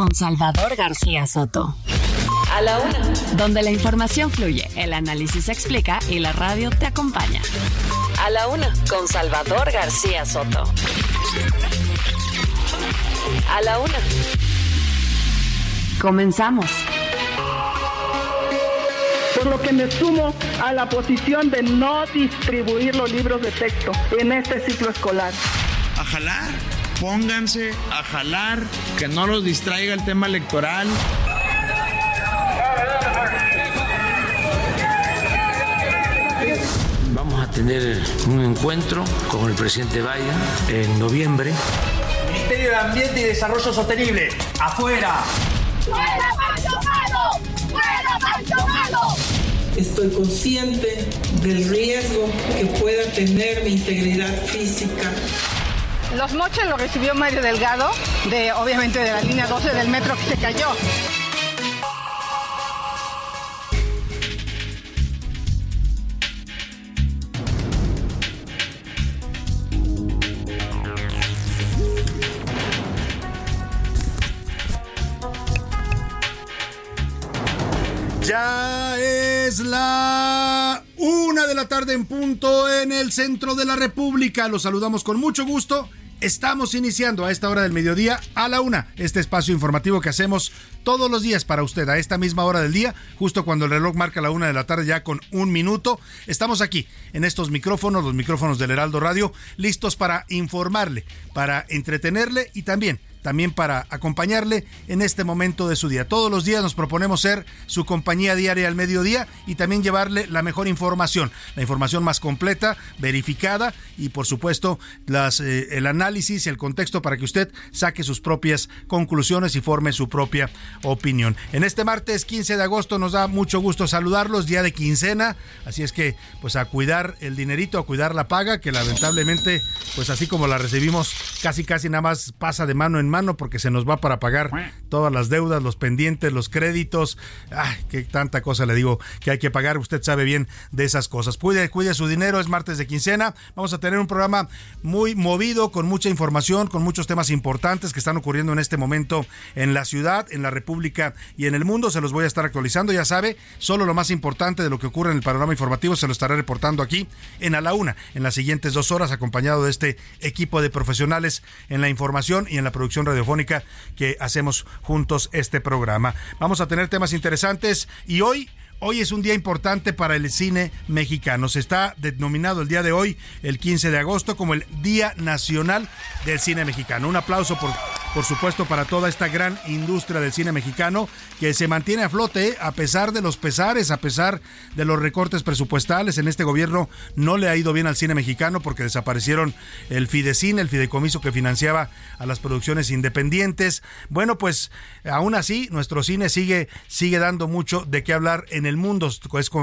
con Salvador García Soto. A la una. Donde la información fluye, el análisis se explica y la radio te acompaña. A la una con Salvador García Soto. A la una. Comenzamos. Por lo que me sumo a la posición de no distribuir los libros de texto en este ciclo escolar. A jalar pónganse a jalar, que no los distraiga el tema electoral. Vamos a tener un encuentro con el presidente Biden en noviembre. Ministerio de Ambiente y Desarrollo Sostenible, afuera. ¡Fuera Maldonado! ¡Fuera Maldonado! Estoy consciente del riesgo que pueda tener mi integridad física los moches los recibió Mario Delgado, de obviamente de la línea 12 del metro que se cayó. Ya es la una de la tarde en punto en el centro de la República. Los saludamos con mucho gusto Estamos iniciando a esta hora del mediodía a la una este espacio informativo que hacemos todos los días para usted a esta misma hora del día, justo cuando el reloj marca la una de la tarde ya con un minuto. Estamos aquí en estos micrófonos, los micrófonos del Heraldo Radio, listos para informarle, para entretenerle y también también para acompañarle en este momento de su día. Todos los días nos proponemos ser su compañía diaria al mediodía y también llevarle la mejor información, la información más completa, verificada y por supuesto eh, el análisis, el contexto para que usted saque sus propias conclusiones y forme su propia opinión. En este martes 15 de agosto nos da mucho gusto saludarlos, día de quincena, así es que pues a cuidar el dinerito, a cuidar la paga, que lamentablemente pues así como la recibimos casi casi nada más pasa de mano en mano porque se nos va para pagar todas las deudas, los pendientes, los créditos. Ay, qué tanta cosa le digo que hay que pagar. Usted sabe bien de esas cosas. Cuide, cuide su dinero. Es martes de quincena. Vamos a tener un programa muy movido, con mucha información, con muchos temas importantes que están ocurriendo en este momento en la ciudad, en la República y en el mundo. Se los voy a estar actualizando. Ya sabe, solo lo más importante de lo que ocurre en el panorama informativo se lo estaré reportando aquí en A la Una, en las siguientes dos horas, acompañado de este equipo de profesionales en la información y en la producción radiofónica que hacemos juntos este programa. Vamos a tener temas interesantes y hoy Hoy es un día importante para el cine mexicano. Se está denominado el día de hoy, el 15 de agosto, como el Día Nacional del Cine Mexicano. Un aplauso, por, por supuesto, para toda esta gran industria del cine mexicano que se mantiene a flote a pesar de los pesares, a pesar de los recortes presupuestales. En este gobierno no le ha ido bien al cine mexicano porque desaparecieron el Fidecine, el fideicomiso que financiaba a las producciones independientes. Bueno, pues aún así, nuestro cine sigue, sigue dando mucho de qué hablar en el el mundo. Es,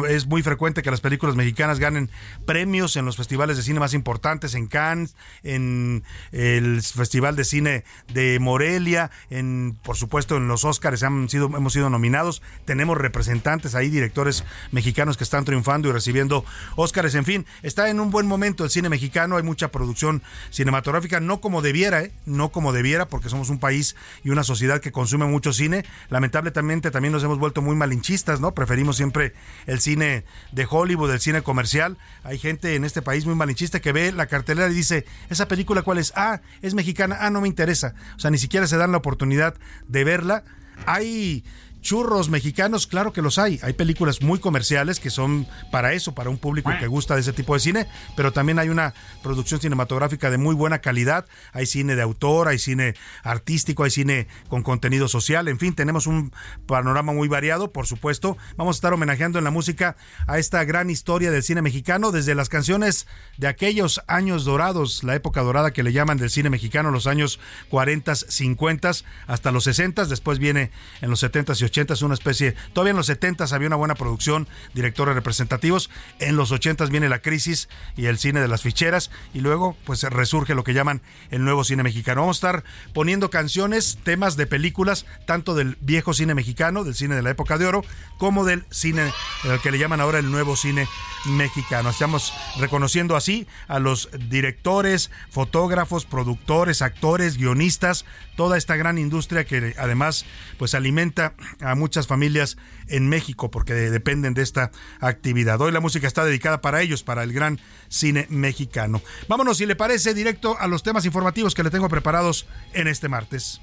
es, muy frecuente que las películas mexicanas ganen premios en los festivales de cine más importantes, en Cannes, en el Festival de Cine de Morelia, en por supuesto en los Oscars han sido, hemos sido nominados. Tenemos representantes ahí, directores mexicanos que están triunfando y recibiendo Oscars. En fin, está en un buen momento el cine mexicano. Hay mucha producción cinematográfica, no como debiera, ¿eh? no como debiera, porque somos un país y una sociedad que consume mucho cine. Lamentablemente también nos hemos vuelto muy malinchistas, ¿no? Preferimos siempre el cine de Hollywood, el cine comercial. Hay gente en este país muy malinchista que ve la cartelera y dice, ¿esa película cuál es? Ah, es mexicana, ah, no me interesa. O sea, ni siquiera se dan la oportunidad de verla. Hay churros mexicanos, claro que los hay. Hay películas muy comerciales que son para eso, para un público que gusta de ese tipo de cine, pero también hay una producción cinematográfica de muy buena calidad. Hay cine de autor, hay cine artístico, hay cine con contenido social. En fin, tenemos un panorama muy variado, por supuesto. Vamos a estar homenajeando en la música a esta gran historia del cine mexicano, desde las canciones de aquellos años dorados, la época dorada que le llaman del cine mexicano, los años 40, 50 hasta los 60, después viene en los 70 y 80 una especie, todavía en los 70 había una buena producción, directores representativos, en los 80 viene la crisis y el cine de las ficheras y luego pues resurge lo que llaman el nuevo cine mexicano. Vamos a estar poniendo canciones, temas de películas, tanto del viejo cine mexicano, del cine de la época de oro, como del cine, el que le llaman ahora el nuevo cine mexicano. Estamos reconociendo así a los directores, fotógrafos, productores, actores, guionistas, toda esta gran industria que además pues alimenta a muchas familias en México porque dependen de esta actividad. Hoy la música está dedicada para ellos, para el gran cine mexicano. Vámonos, si le parece, directo a los temas informativos que le tengo preparados en este martes.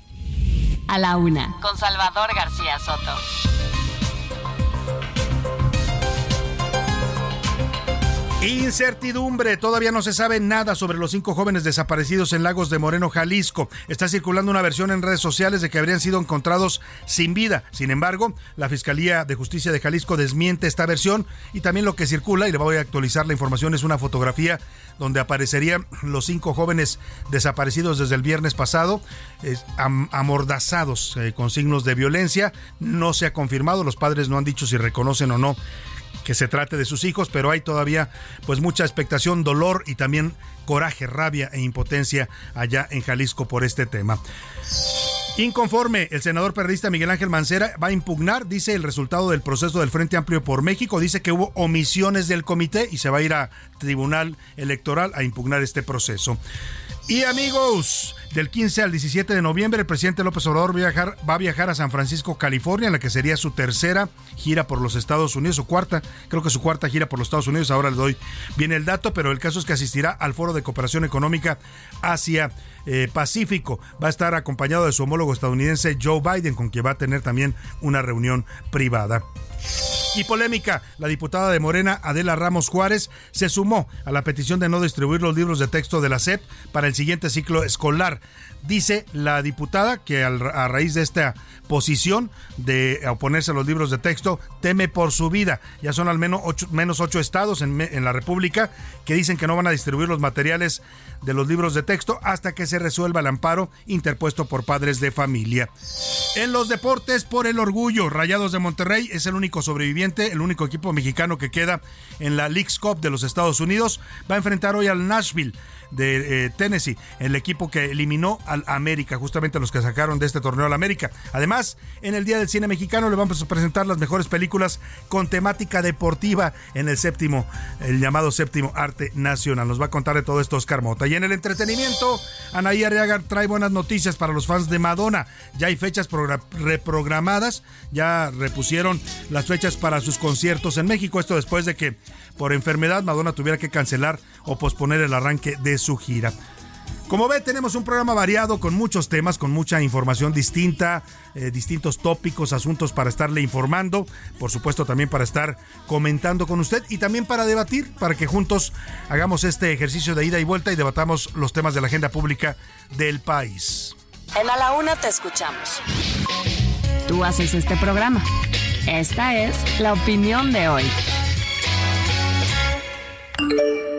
A la una. Con Salvador García Soto. Incertidumbre. Todavía no se sabe nada sobre los cinco jóvenes desaparecidos en Lagos de Moreno, Jalisco. Está circulando una versión en redes sociales de que habrían sido encontrados sin vida. Sin embargo, la Fiscalía de Justicia de Jalisco desmiente esta versión y también lo que circula, y le voy a actualizar la información, es una fotografía donde aparecerían los cinco jóvenes desaparecidos desde el viernes pasado, amordazados eh, con signos de violencia. No se ha confirmado, los padres no han dicho si reconocen o no que se trate de sus hijos, pero hay todavía pues mucha expectación, dolor y también coraje, rabia e impotencia allá en Jalisco por este tema. Inconforme, el senador periodista Miguel Ángel Mancera va a impugnar, dice, el resultado del proceso del Frente Amplio por México. Dice que hubo omisiones del comité y se va a ir a Tribunal Electoral a impugnar este proceso. Y amigos, del 15 al 17 de noviembre el presidente López Obrador va a, viajar, a San Francisco, California, en la que sería su tercera gira por los Estados Unidos, su cuarta, creo que su cuarta gira por los Estados Unidos, ahora le doy bien el dato, pero el caso es que asistirá al Foro de Cooperación Económica Asia eh, Pacífico. Va a estar acompañado de su homólogo estadounidense Joe Biden, con quien va a tener también una reunión privada. Y polémica, la diputada de Morena, Adela Ramos Juárez, se sumó a la petición de no distribuir los libros de texto de la SEP para el siguiente ciclo escolar. Dice la diputada que a raíz de esta posición de oponerse a los libros de texto, teme por su vida. Ya son al menos ocho, menos ocho estados en, en la República que dicen que no van a distribuir los materiales de los libros de texto hasta que se resuelva el amparo interpuesto por padres de familia. En los deportes, por el orgullo, Rayados de Monterrey es el único sobreviviente, el único equipo mexicano que queda en la League's Cup de los Estados Unidos. Va a enfrentar hoy al Nashville de eh, Tennessee, el equipo que eliminó al América, justamente los que sacaron de este torneo al América. Además, en el Día del Cine Mexicano le vamos a presentar las mejores películas con temática deportiva en el séptimo, el llamado séptimo arte nacional. Nos va a contar de todo esto Oscar Mota. Y en el entretenimiento, Anaí Arriaga trae buenas noticias para los fans de Madonna. Ya hay fechas reprogramadas, ya repusieron las fechas para sus conciertos en México. Esto después de que por enfermedad Madonna tuviera que cancelar o posponer el arranque de su gira. Como ve, tenemos un programa variado con muchos temas, con mucha información distinta, eh, distintos tópicos, asuntos para estarle informando, por supuesto también para estar comentando con usted y también para debatir, para que juntos hagamos este ejercicio de ida y vuelta y debatamos los temas de la agenda pública del país. En A la Una te escuchamos. Tú haces este programa. Esta es la opinión de hoy. Música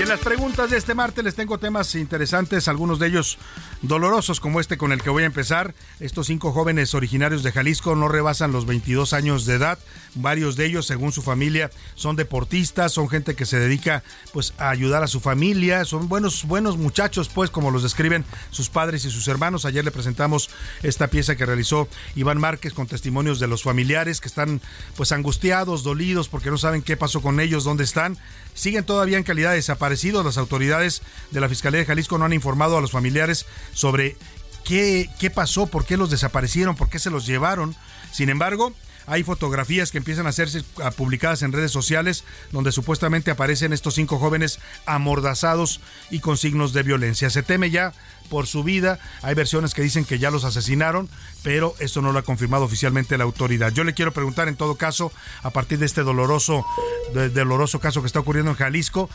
Y en las preguntas de este martes les tengo temas interesantes, algunos de ellos dolorosos como este con el que voy a empezar. Estos cinco jóvenes originarios de Jalisco no rebasan los 22 años de edad. Varios de ellos, según su familia, son deportistas, son gente que se dedica pues a ayudar a su familia, son buenos buenos muchachos, pues como los describen sus padres y sus hermanos. Ayer le presentamos esta pieza que realizó Iván Márquez con testimonios de los familiares que están pues angustiados, dolidos porque no saben qué pasó con ellos, dónde están siguen todavía en calidad de desaparecidos. Las autoridades de la Fiscalía de Jalisco no han informado a los familiares sobre qué, qué pasó, por qué los desaparecieron, por qué se los llevaron. Sin embargo, hay fotografías que empiezan a hacerse publicadas en redes sociales donde supuestamente aparecen estos cinco jóvenes amordazados y con signos de violencia. Se teme ya por su vida. Hay versiones que dicen que ya los asesinaron, pero esto no lo ha confirmado oficialmente la autoridad. Yo le quiero preguntar en todo caso, a partir de este doloroso, doloroso caso que está ocurriendo en Jalisco,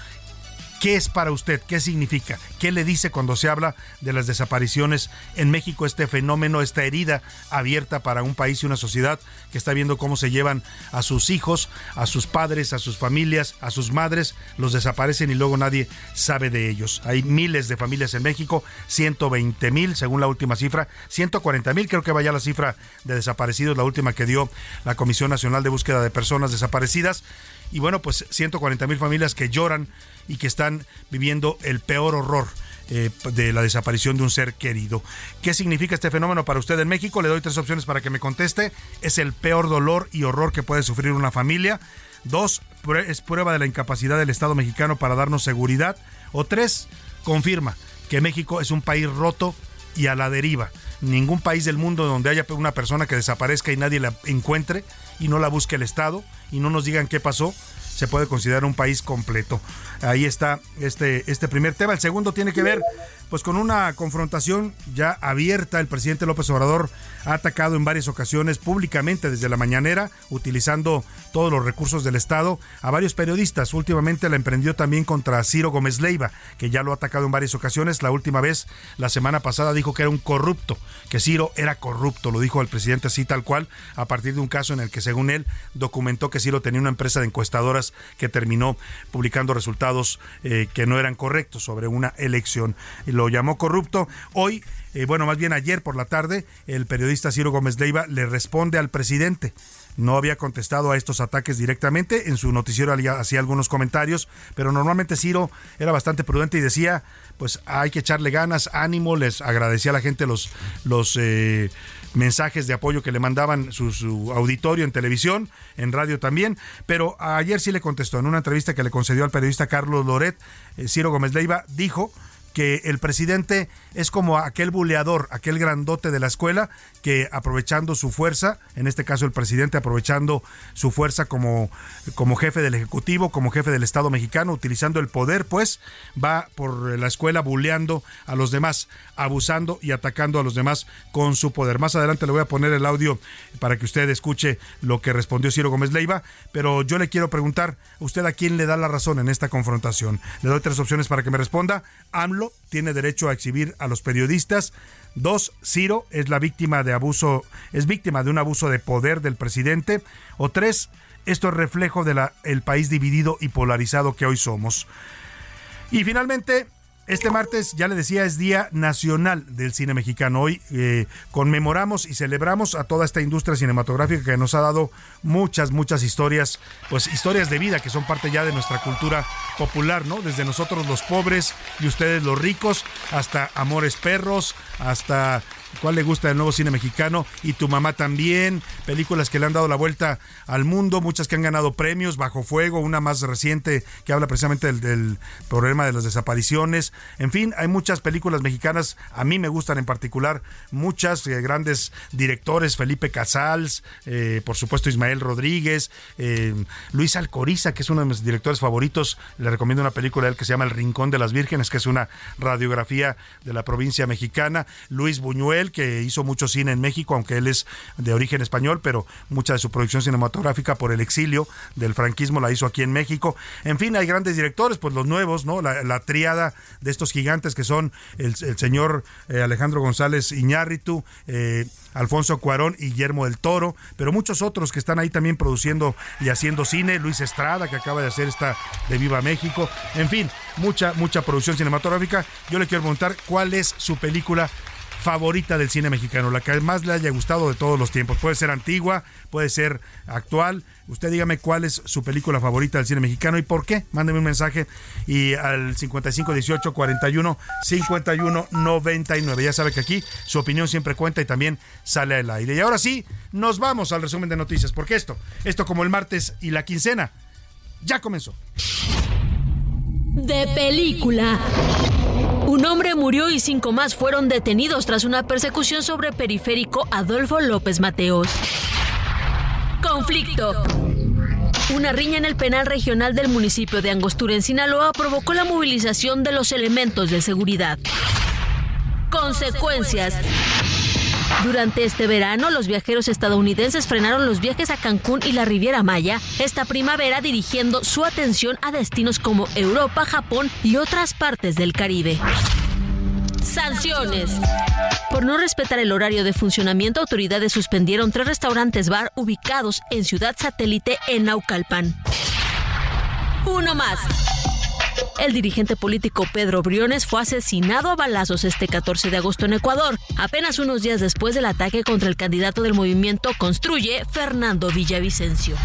¿Qué es para usted? ¿Qué significa? ¿Qué le dice cuando se habla de las desapariciones en México, este fenómeno, esta herida abierta para un país y una sociedad que está viendo cómo se llevan a sus hijos, a sus padres, a sus familias, a sus madres, los desaparecen y luego nadie sabe de ellos? Hay miles de familias en México, 120 mil según la última cifra, 140 mil creo que vaya la cifra de desaparecidos, la última que dio la Comisión Nacional de Búsqueda de Personas Desaparecidas. Y bueno, pues 140 mil familias que lloran y que están viviendo el peor horror. Eh, de la desaparición de un ser querido. ¿Qué significa este fenómeno para usted en México? Le doy tres opciones para que me conteste. Es el peor dolor y horror que puede sufrir una familia. Dos, es prueba de la incapacidad del Estado mexicano para darnos seguridad. O tres, confirma que México es un país roto y a la deriva. Ningún país del mundo donde haya una persona que desaparezca y nadie la encuentre y no la busque el Estado y no nos digan qué pasó, se puede considerar un país completo. Ahí está este, este primer tema. El segundo tiene que ver pues con una confrontación ya abierta. El presidente López Obrador ha atacado en varias ocasiones públicamente desde la mañanera, utilizando todos los recursos del Estado, a varios periodistas. Últimamente la emprendió también contra Ciro Gómez Leiva, que ya lo ha atacado en varias ocasiones. La última vez, la semana pasada, dijo que era un corrupto, que Ciro era corrupto. Lo dijo el presidente así tal cual, a partir de un caso en el que, según él, documentó que Ciro tenía una empresa de encuestadoras que terminó publicando resultados eh, que no eran correctos sobre una elección lo llamó corrupto. Hoy, eh, bueno, más bien ayer por la tarde, el periodista Ciro Gómez Leiva le responde al presidente no había contestado a estos ataques directamente. En su noticiero hacía algunos comentarios, pero normalmente Ciro era bastante prudente y decía, pues hay que echarle ganas, ánimo, les agradecía a la gente los, los eh, mensajes de apoyo que le mandaban su, auditorio en televisión, en radio también, pero ayer sí le contestó en una entrevista que le concedió al periodista Carlos Loret, eh, Ciro Gómez Leiva dijo que el presidente es como aquel buleador, aquel grandote de la escuela que aprovechando su fuerza, en este caso el presidente aprovechando su fuerza como, como jefe del Ejecutivo, como jefe del Estado mexicano, utilizando el poder, pues va por la escuela buleando a los demás, abusando y atacando a los demás con su poder. Más adelante le voy a poner el audio para que usted escuche lo que respondió Ciro Gómez Leiva, pero yo le quiero preguntar, ¿usted a quién le da la razón en esta confrontación? Le doy tres opciones para que me responda. AMLO tiene derecho a exhibir a los periodistas. Dos, Ciro es la víctima de abuso, es víctima de un abuso de poder del presidente. O tres, esto es reflejo del el país dividido y polarizado que hoy somos. Y finalmente, este martes, ya le decía, es Día Nacional del Cine Mexicano. Hoy eh, conmemoramos y celebramos a toda esta industria cinematográfica que nos ha dado muchas, muchas historias, pues historias de vida que son parte ya de nuestra cultura popular, ¿no? Desde nosotros los pobres y ustedes los ricos, hasta Amores Perros, hasta cuál le gusta del nuevo cine mexicano y tu mamá también, películas que le han dado la vuelta al mundo, muchas que han ganado premios, Bajo Fuego, una más reciente que habla precisamente del, problema de las desapariciones, en fin, hay muchas películas mexicanas, a mí me gustan en particular, muchas eh, grandes directores, Felipe Casals, eh, por supuesto Ismael Rodríguez, eh, Luis Alcoriza, que es uno de mis directores favoritos, le recomiendo una película de él que se llama El Rincón de las Vírgenes, que es una radiografía de la provincia mexicana, Luis Buñuel, que hizo mucho cine en México, aunque él es de origen español, pero mucha de su producción cinematográfica por el exilio del franquismo la hizo aquí en México. En fin, hay grandes directores, pues los nuevos, ¿no? La, triada de estos gigantes que son el, señor eh, Alejandro González Iñárritu, eh, Alfonso Cuarón y Guillermo del Toro, pero muchos otros que están ahí también produciendo y haciendo cine, Luis Estrada, que acaba de hacer esta de Viva México, en fin, mucha, mucha producción cinematográfica. Yo le quiero preguntar cuál es su película favorita del cine mexicano, la que más le haya gustado de todos los tiempos. Puede ser antigua, puede ser actual. Usted dígame cuál es su película favorita del cine mexicano y por qué. Mándeme un mensaje y al 55 18 41 51 99. Ya sabe que aquí su opinión siempre cuenta y también sale al aire. Y ahora sí, nos vamos al resumen de noticias, porque esto, esto como el martes y la quincena, ya comenzó. De película. Un hombre murió y cinco más fueron detenidos tras una persecución sobre periférico Adolfo López Mateos. Conflicto. Una riña en el penal regional del municipio de Angostura, en Sinaloa, provocó la movilización de los elementos de seguridad. Consecuencias. Durante este verano, los viajeros estadounidenses frenaron los viajes a Cancún y la Riviera Maya esta primavera dirigiendo su atención a destinos como Europa, Japón y otras partes del Caribe. Sanciones. Por no respetar el horario de funcionamiento, autoridades suspendieron tres restaurantes bar ubicados en Ciudad Satélite en Naucalpan. Uno más. El dirigente político Pedro Briones fue asesinado a balazos este 14 de agosto en Ecuador, apenas unos días después del ataque contra el candidato del movimiento Construye, Fernando Villavicencio.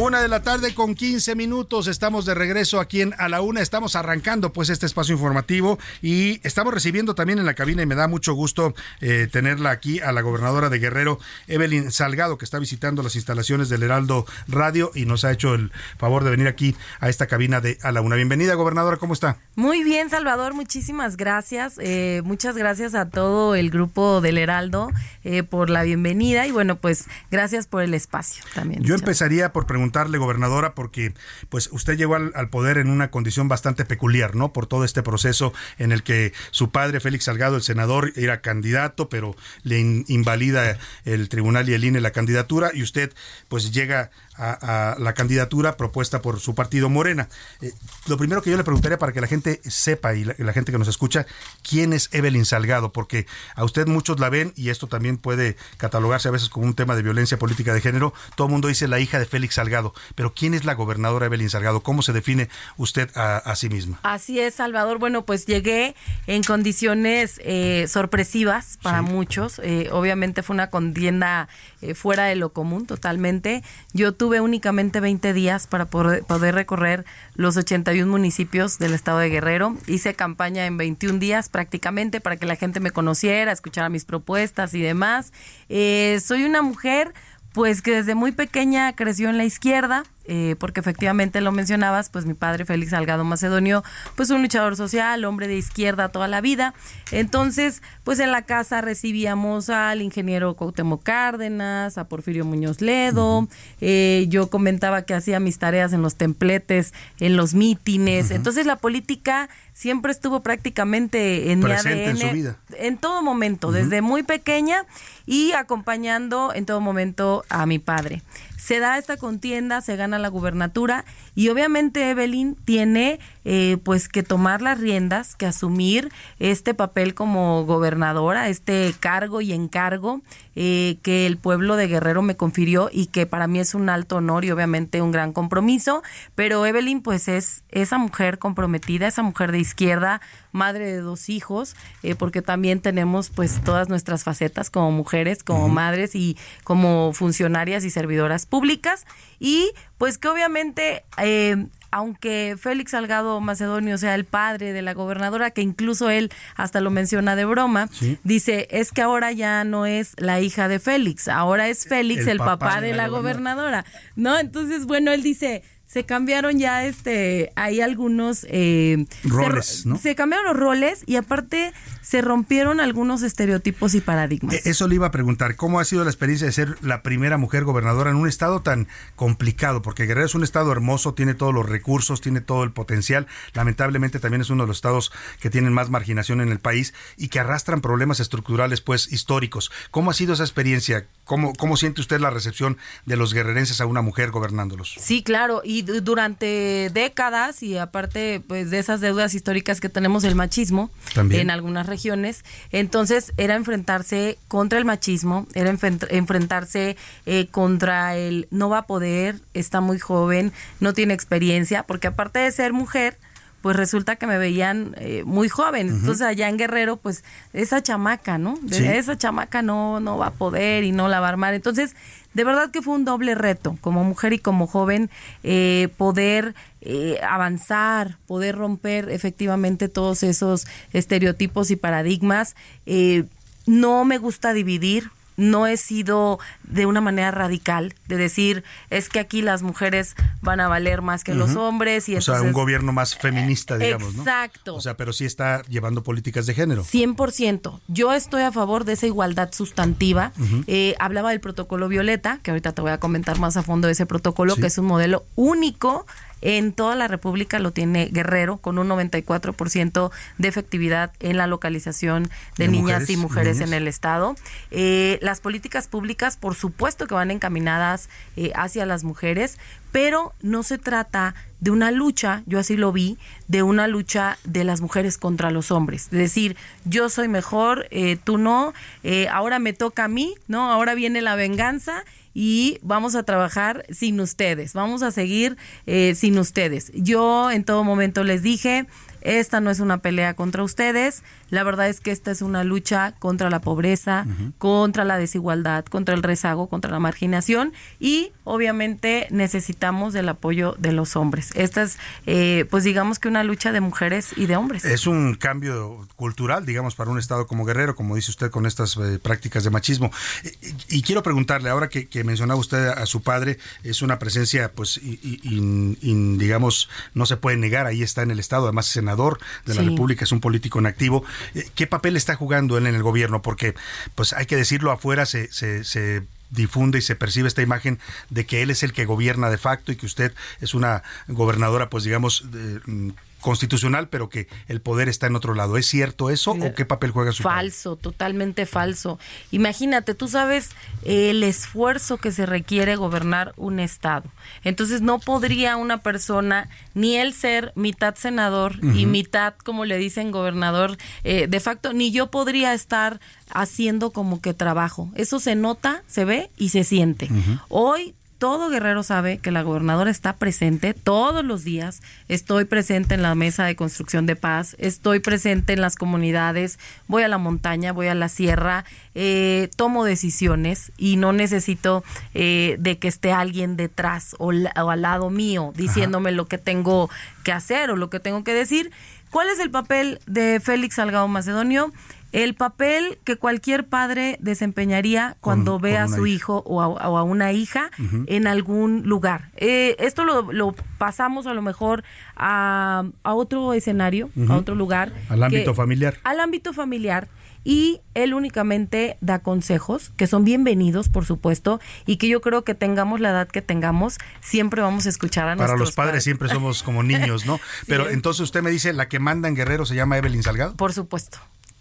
Una de la tarde con 15 minutos. Estamos de regreso aquí en A la Una. Estamos arrancando pues este espacio informativo y estamos recibiendo también en la cabina y me da mucho gusto eh, tenerla aquí a la gobernadora de Guerrero, Evelyn Salgado, que está visitando las instalaciones del Heraldo Radio y nos ha hecho el favor de venir aquí a esta cabina de A la Una. Bienvenida, gobernadora. ¿Cómo está? Muy bien, Salvador. Muchísimas gracias. Eh, muchas gracias a todo el grupo del Heraldo eh, por la bienvenida y bueno, pues gracias por el espacio también. Yo empezaría por preguntar preguntarle, gobernadora, porque pues usted llegó al, poder en una condición bastante peculiar, ¿no? Por todo este proceso en el que su padre, Félix Salgado, el senador, era candidato, pero le in, invalida el tribunal y el INE la candidatura y usted pues llega a, a, la candidatura propuesta por su partido Morena. Eh, lo primero que yo le preguntaría para que la gente sepa y la, la, gente que nos escucha, ¿quién es Evelyn Salgado? Porque a usted muchos la ven y esto también puede catalogarse a veces como un tema de violencia política de género. Todo el mundo dice la hija de Félix Salgado, pero ¿quién es la gobernadora Evelyn Salgado? ¿Cómo se define usted a, a sí misma? Así es, Salvador. Bueno, pues llegué en condiciones eh, sorpresivas para sí. muchos. Eh, obviamente fue una contienda eh, fuera de lo común totalmente. Yo tuve tuve únicamente 20 días para poder, poder, recorrer los 81 municipios del estado de Guerrero. Hice campaña en 21 días prácticamente para que la gente me conociera, escuchara mis propuestas y demás. Eh, soy una mujer pues que desde muy pequeña creció en la izquierda, eh, porque efectivamente lo mencionabas, pues mi padre Félix Salgado Macedonio, pues un luchador social, hombre de izquierda toda la vida. Entonces, pues en la casa recibíamos al ingeniero Cuauhtémoc Cárdenas, a Porfirio Muñoz Ledo, uh -huh. eh, yo comentaba que hacía mis tareas en los templetes, en los mítines. Uh -huh. Entonces la política siempre estuvo prácticamente en Presente mi ADN. En, su vida. en todo momento, uh -huh. desde muy pequeña y acompañando en todo momento a mi padre. Se da esta contienda, se gana la gubernatura y obviamente Evelyn tiene eh, pues que tomar las riendas, que asumir este papel como gobernadora, este cargo y encargo eh, que el pueblo de Guerrero me confirió y que para mí es un alto honor y obviamente un gran compromiso, pero Evelyn pues es esa mujer comprometida, esa mujer de izquierda, madre de dos hijos, eh, porque también tenemos pues todas nuestras facetas como mujeres, como uh -huh. madres y como funcionarias y servidoras públicas y pues que obviamente eh, aunque Félix Salgado Macedonio sea el padre de la gobernadora, que incluso él hasta lo menciona de broma, sí. dice, es que ahora ya no es la hija de Félix, ahora es Félix el, el papá, papá, de, la gobernadora. gobernadora, ¿no? Entonces, bueno, él dice, se cambiaron ya este hay algunos eh, roles se, ¿no? se, cambiaron los roles y aparte se rompieron algunos estereotipos y paradigmas. E, eso le iba a preguntar cómo ha sido la experiencia de ser la primera mujer gobernadora en un estado tan complicado porque Guerrero es un estado hermoso tiene todos los recursos tiene todo el potencial lamentablemente también es uno de los estados que tienen más marginación en el país y que arrastran problemas estructurales pues históricos. Cómo ha sido esa experiencia cómo cómo siente usted la recepción de los guerrerenses a una mujer gobernándolos sí claro y durante décadas y aparte pues de esas deudas históricas que tenemos el machismo También. en algunas regiones entonces era enfrentarse contra el machismo era enfrentarse eh, contra el no va a poder está muy joven no tiene experiencia porque aparte de ser mujer pues resulta que me veían eh, muy joven. Uh -huh. Entonces allá en Guerrero, pues esa chamaca, ¿no? De, sí. Esa chamaca no, no va a poder y no la va a armar. Entonces, de verdad que fue un doble reto, como mujer y como joven, eh, poder eh, avanzar, poder romper efectivamente todos esos estereotipos y paradigmas. Eh, no me gusta dividir, no he sido de una manera radical de decir es que aquí las mujeres van a valer más que los hombres y o sea un gobierno más feminista digamos exacto. O sea pero sí está llevando políticas de género. 100% yo estoy a favor de esa igualdad sustantiva. Eh, hablaba del protocolo violeta que ahorita te voy a comentar más a fondo de ese protocolo que es un modelo único en toda la República lo tiene Guerrero, con un 94% de efectividad en la localización de, niñas y mujeres en el Estado. Eh, las políticas públicas, por supuesto que van encaminadas eh, hacia las mujeres, pero no se trata de una lucha, yo así lo vi, de una lucha de las mujeres contra los hombres. Es decir, yo soy mejor, eh, tú no, ahora me toca a mí, ¿no? Ahora viene la venganza y vamos a trabajar sin ustedes, vamos a seguir eh, sin ustedes. Yo en todo momento les dije, esta no es una pelea contra ustedes, la verdad es que esta es una lucha contra la pobreza, contra la desigualdad, contra el rezago, contra la marginación y obviamente necesitamos del apoyo de los hombres. Esta es, eh, pues digamos que una lucha de mujeres y de hombres. Es un cambio cultural, digamos, para un Estado como Guerrero, como dice usted, con estas eh, prácticas de machismo. Y, quiero preguntarle, ahora que, mencionaba usted a su padre, es una presencia, pues, digamos, no se puede negar, ahí está en el Estado, además senador de la República, es un político en activo. Eh, ¿Qué papel está jugando él en el gobierno? Porque, pues hay que decirlo, afuera se, se, se difunde y se percibe esta imagen de que él es el que gobierna de facto y que usted es una gobernadora, pues digamos, de, constitucional, pero que el poder está en otro lado. ¿Es cierto eso o qué papel juega su Falso, totalmente falso. Imagínate, tú sabes el esfuerzo que se requiere gobernar un estado. Entonces no podría una persona ni él ser mitad senador y mitad, como le dicen, gobernador eh, de facto, ni yo podría estar haciendo como que trabajo. Eso se nota, se ve y se siente. Hoy todo guerrero sabe que la gobernadora está presente todos los días. Estoy presente en la mesa de construcción de paz, estoy presente en las comunidades, voy a la montaña, voy a la sierra, eh, tomo decisiones y no necesito eh, de que esté alguien detrás o, al lado mío diciéndome lo que tengo que hacer o lo que tengo que decir. ¿Cuál es el papel de Félix Salgado Macedonio? El papel que cualquier padre desempeñaría cuando ve a su hijo o a, una hija en algún lugar. Eh, esto lo, pasamos a lo mejor a, otro escenario, a otro lugar. Al ámbito familiar. Al ámbito familiar. Y él únicamente da consejos, que son bienvenidos, por supuesto, y que yo creo que tengamos la edad que tengamos, siempre vamos a escuchar a Para los padres, siempre somos como niños, ¿no? Pero entonces usted me dice, la que manda en Guerrero se llama Evelyn Salgado. Por supuesto.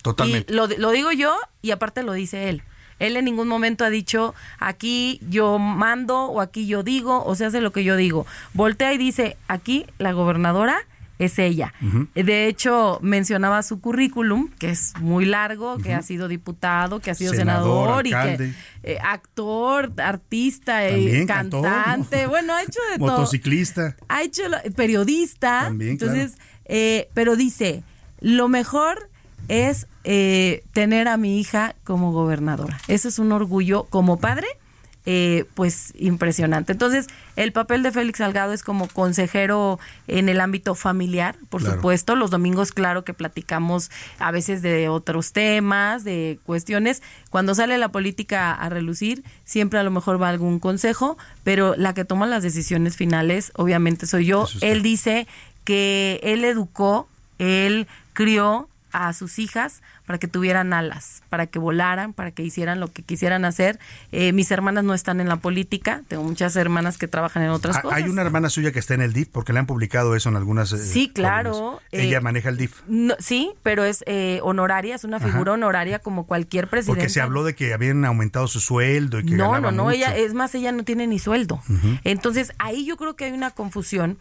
Totalmente. Y lo, lo digo yo y aparte lo dice él. Él en ningún momento ha dicho aquí yo mando o aquí yo digo o se hace lo que yo digo. Voltea y dice aquí la gobernadora es ella. De hecho, mencionaba su currículum, que es muy largo, que ha sido diputado, que ha sido senador, y que eh, actor, artista, eh, cantante, bueno, ha hecho de todo. Motociclista. Ha hecho periodista. También, Entonces, eh, pero dice, lo mejor es eh, tener a mi hija como gobernadora. Eso es un orgullo como padre. Eh, pues impresionante. Entonces, el papel de Félix Salgado es como consejero en el ámbito familiar, por supuesto. Los domingos, claro que platicamos a veces de otros temas, de cuestiones. Cuando sale la política a relucir, siempre a lo mejor va algún consejo, pero la que toma las decisiones finales, obviamente, soy yo. Él dice que él educó, él crió a sus hijas para que tuvieran alas, para que volaran, para que hicieran lo que quisieran hacer. Eh, mis hermanas no están en la política, tengo muchas hermanas que trabajan en otras cosas. Hay una hermana suya que está en el DIF, porque le han publicado eso en algunas. Eh, sí, claro. Ella eh, maneja el DIF. sí, pero es honoraria, es una figura honoraria como cualquier presidente. Porque se habló de que habían aumentado su sueldo y que No, no, no, ella, es más, ella no tiene ni sueldo. Entonces, ahí yo creo que hay una confusión.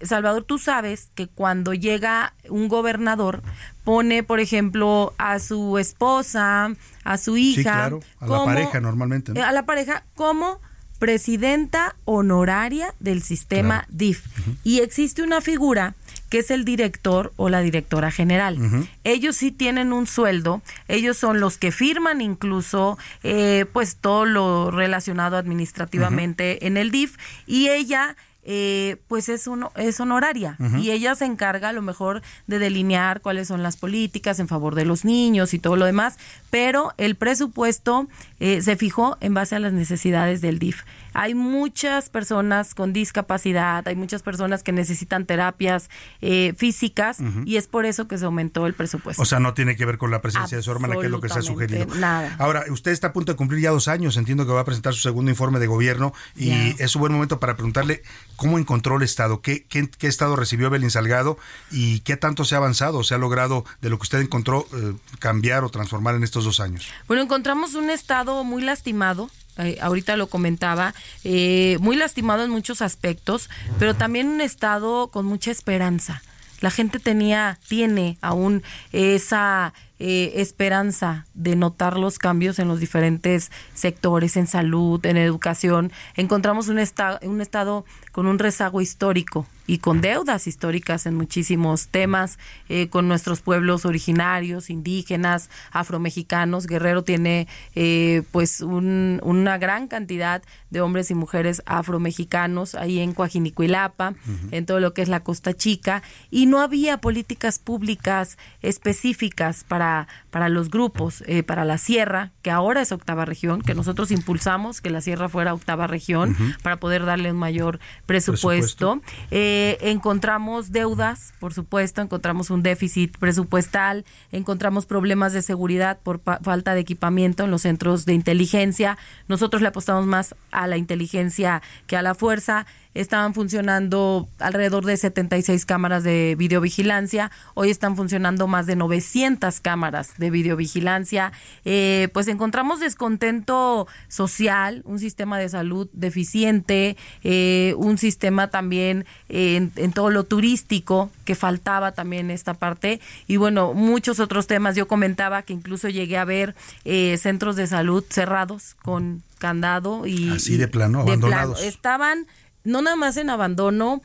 Salvador, tú sabes que cuando llega un gobernador, pone, por ejemplo, a su esposa, a su hija. Sí, claro, a la pareja normalmente. A la pareja como presidenta honoraria del sistema DIF. Y existe una figura que es el director o la directora general. Ellos sí tienen un sueldo, ellos son los que firman incluso eh, pues todo lo relacionado administrativamente en el DIF y ella eh, pues es, uno, es honoraria y ella se encarga a lo mejor de delinear cuáles son las políticas en favor de los niños y todo lo demás, pero el presupuesto eh, se fijó en base a las necesidades del DIF. Hay muchas personas con discapacidad, hay muchas personas que necesitan terapias eh, físicas y es por eso que se aumentó el presupuesto. O sea, no tiene que ver con la presencia de su hermana, que es lo que se ha sugerido. Nada. Ahora, usted está a punto de cumplir ya dos años, entiendo que va a presentar su segundo informe de gobierno y es un buen momento para preguntarle cómo encontró el Estado, qué, qué, Estado recibió Belín Salgado y qué tanto se ha avanzado, se ha logrado de lo que usted encontró eh, cambiar o transformar en estos dos años. Bueno, encontramos un Estado muy lastimado, eh, ahorita lo comentaba, eh, muy lastimado en muchos aspectos, pero también un Estado con mucha esperanza. La gente tenía, tiene aún esa eh, esperanza de notar los cambios en los diferentes sectores, en salud, en educación. Encontramos un, un estado con un rezago histórico y con deudas históricas en muchísimos temas, eh, con nuestros pueblos originarios, indígenas, afromexicanos. Guerrero tiene eh, pues una gran cantidad de hombres y mujeres afromexicanos ahí en Coajinicuilapa, en todo lo que es la Costa Chica, y no había políticas públicas específicas para, para los grupos, eh, para la sierra, que ahora es octava región, que nosotros impulsamos que la sierra fuera octava región para poder darle un mayor presupuesto. Eh, encontramos deudas, por supuesto, encontramos un déficit presupuestal, encontramos problemas de seguridad por falta de equipamiento en los centros de inteligencia. Nosotros le apostamos más a la inteligencia que a la fuerza estaban funcionando alrededor de 76 cámaras de videovigilancia, hoy están funcionando más de 900 cámaras de videovigilancia, eh, pues encontramos descontento social, un sistema de salud deficiente, eh, un sistema también en, todo lo turístico que faltaba también esta parte y bueno, muchos otros temas. Yo comentaba que incluso llegué a ver eh, centros de salud cerrados con candado y... Así de plano, abandonados. Estaban no nada más en abandono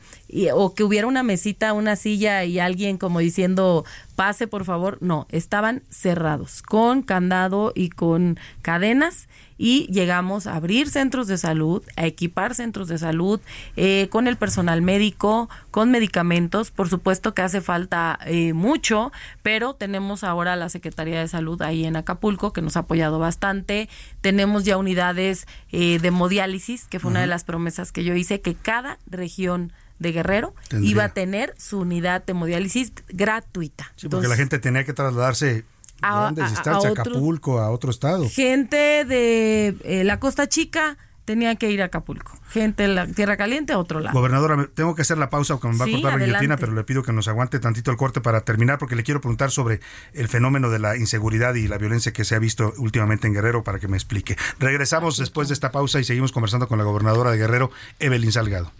o que hubiera una mesita, una silla y alguien como diciendo pase por favor, no, estaban cerrados con candado y con cadenas y llegamos a abrir centros de salud, a equipar centros de salud eh, con el personal médico, con medicamentos. Por supuesto que hace falta eh, mucho, pero tenemos ahora la Secretaría de Salud ahí en Acapulco que nos ha apoyado bastante. Tenemos ya unidades eh, de hemodiálisis, que fue una de las promesas que yo hice, que cada región de Guerrero iba a tener su unidad de hemodiálisis gratuita. Sí, porque la gente tenía que trasladarse a, a, Acapulco, a otro estado. Gente de eh, la Costa Chica tenía que ir a Acapulco. Gente de la Tierra Caliente a otro lado. Gobernadora, tengo que hacer la pausa porque me va a cortar la guillotina, pero le pido que nos aguante tantito el corte para terminar porque le quiero preguntar sobre el fenómeno de la inseguridad y la violencia que se ha visto últimamente en Guerrero para que me explique. Regresamos después de esta pausa y seguimos conversando con la gobernadora de Guerrero, Evelyn Salgado.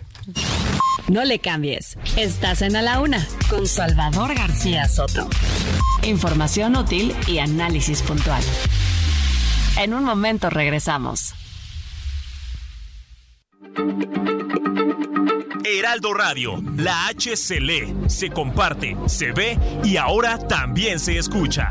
No le cambies. Estás en A la Una con Salvador García Soto. Información útil y análisis puntual. En un momento regresamos. Heraldo Radio, la H se lee, se comparte, se ve y ahora también se escucha.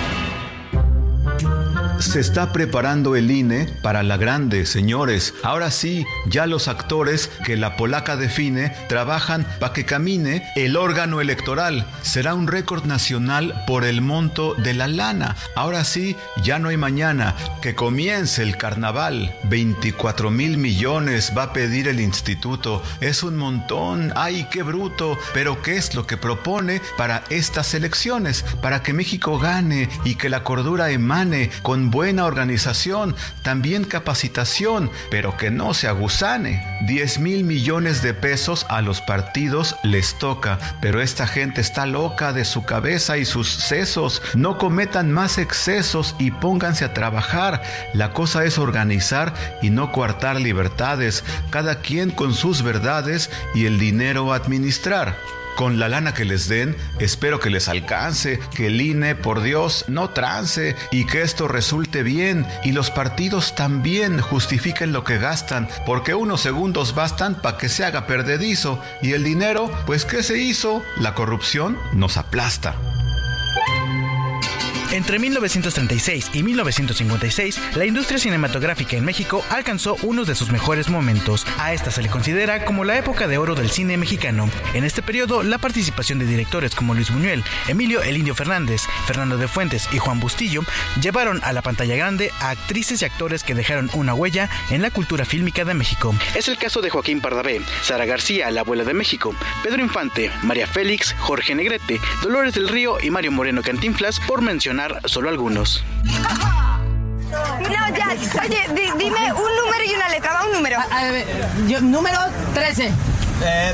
Se está preparando el INE para la grande, señores. Ahora sí, ya los actores que la polaca define trabajan para que camine el órgano electoral. Será un récord nacional por el monto de la lana. Ahora sí, ya no hay mañana. Que comience el carnaval. 24 mil millones va a pedir el instituto. Es un montón. ¡Ay, qué bruto! Pero ¿qué es lo que propone para estas elecciones? Para que México gane y que la cordura emane con buena organización, también capacitación, pero que no se agusane. 10 mil millones de pesos a los partidos les toca, pero esta gente está loca de su cabeza y sus sesos. No cometan más excesos y pónganse a trabajar. La cosa es organizar y no coartar libertades, cada quien con sus verdades y el dinero administrar. Con la lana que les den, espero que les alcance, que el INE, por Dios, no trance y que esto resulte bien y los partidos también justifiquen lo que gastan, porque unos segundos bastan para que se haga perdedizo y el dinero, pues ¿qué se hizo? La corrupción nos aplasta. Entre 1936 y 1956, la industria cinematográfica en México alcanzó uno de sus mejores momentos. A esta se le considera como la época de oro del cine mexicano. En este periodo, la participación de directores como Luis Buñuel, Emilio El Indio Fernández, Fernando de Fuentes y Juan Bustillo llevaron a la pantalla grande a actrices y actores que dejaron una huella en la cultura fílmica de México. Es el caso de Joaquín Pardavé, Sara García, la abuela de México, Pedro Infante, María Félix, Jorge Negrete, Dolores del Río y Mario Moreno Cantinflas, por mencionar solo algunos. No, ya. Oye, dime un número y una letra. Va un número. Yo, número 13. Eh,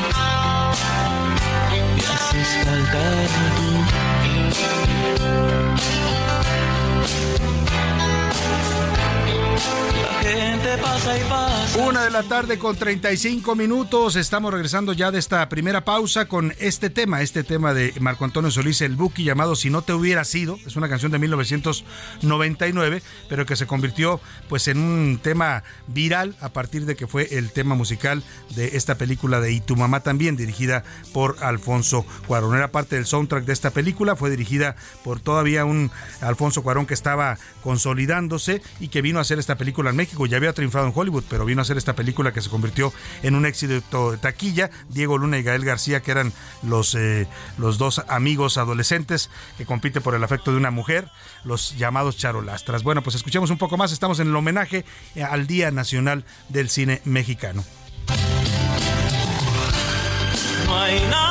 Haces falta Una de la tarde con 35 minutos. Estamos regresando ya de esta primera pausa con este tema, este tema de Marco Antonio Solís, el Buki, llamado Si no te hubiera sido. Es una canción de 1999, pero que se convirtió pues en un tema viral a partir de que fue el tema musical de esta película de Y tu mamá también, dirigida por Alfonso Cuarón. Era parte del soundtrack de esta película, fue dirigida por todavía un Alfonso Cuarón que estaba consolidándose y que vino a hacer esta película en México. Ya había triunfado en Hollywood, pero vino a hacer esta película que se convirtió en un éxito de taquilla. Diego Luna y Gael García, que eran los, eh, los dos amigos adolescentes que compiten por el afecto de una mujer, los llamados charolastras. Bueno, pues escuchemos un poco más. Estamos en el homenaje al Día Nacional del Cine Mexicano. No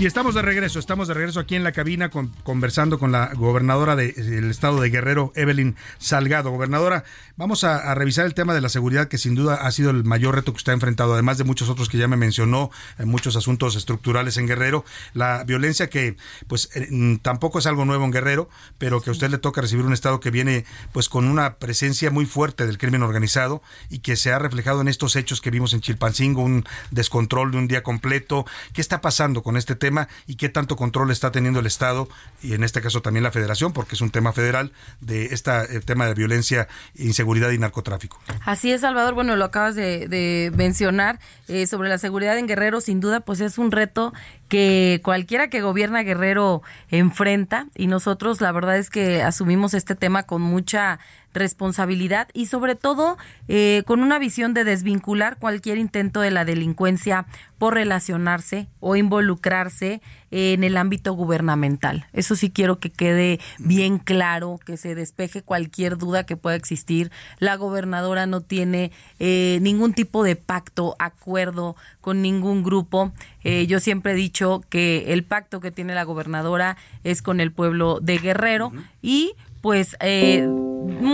Y estamos de regreso, estamos de regreso aquí en la cabina con, conversando con la gobernadora del estado de Guerrero, Evelyn Salgado. Gobernadora, vamos a, revisar el tema de la seguridad, que sin duda ha sido el mayor reto que usted ha enfrentado, además de muchos otros que ya me mencionó, en muchos asuntos estructurales en Guerrero. La violencia que, pues, eh, tampoco es algo nuevo en Guerrero, pero que a usted le toca recibir un estado que viene, pues, con una presencia muy fuerte del crimen organizado y que se ha reflejado en estos hechos que vimos en Chilpancingo, un descontrol de un día completo. ¿Qué está pasando con este tema? Y qué tanto control está teniendo el Estado y en este caso también la Federación, porque es un tema federal de este tema de violencia, inseguridad y narcotráfico. Así es, Salvador. Bueno, lo acabas de, mencionar eh, sobre la seguridad en Guerrero. Sin duda, pues es un reto que cualquiera que gobierna Guerrero enfrenta y nosotros la verdad es que asumimos este tema con mucha responsabilidad y sobre todo eh, con una visión de desvincular cualquier intento de la delincuencia por relacionarse o involucrarse en el ámbito gubernamental. Eso sí quiero que quede bien claro, que se despeje cualquier duda que pueda existir. La gobernadora no tiene eh, ningún tipo de pacto, acuerdo con ningún grupo. Eh, yo siempre he dicho que el pacto que tiene la gobernadora es con el pueblo de Guerrero y pues eh,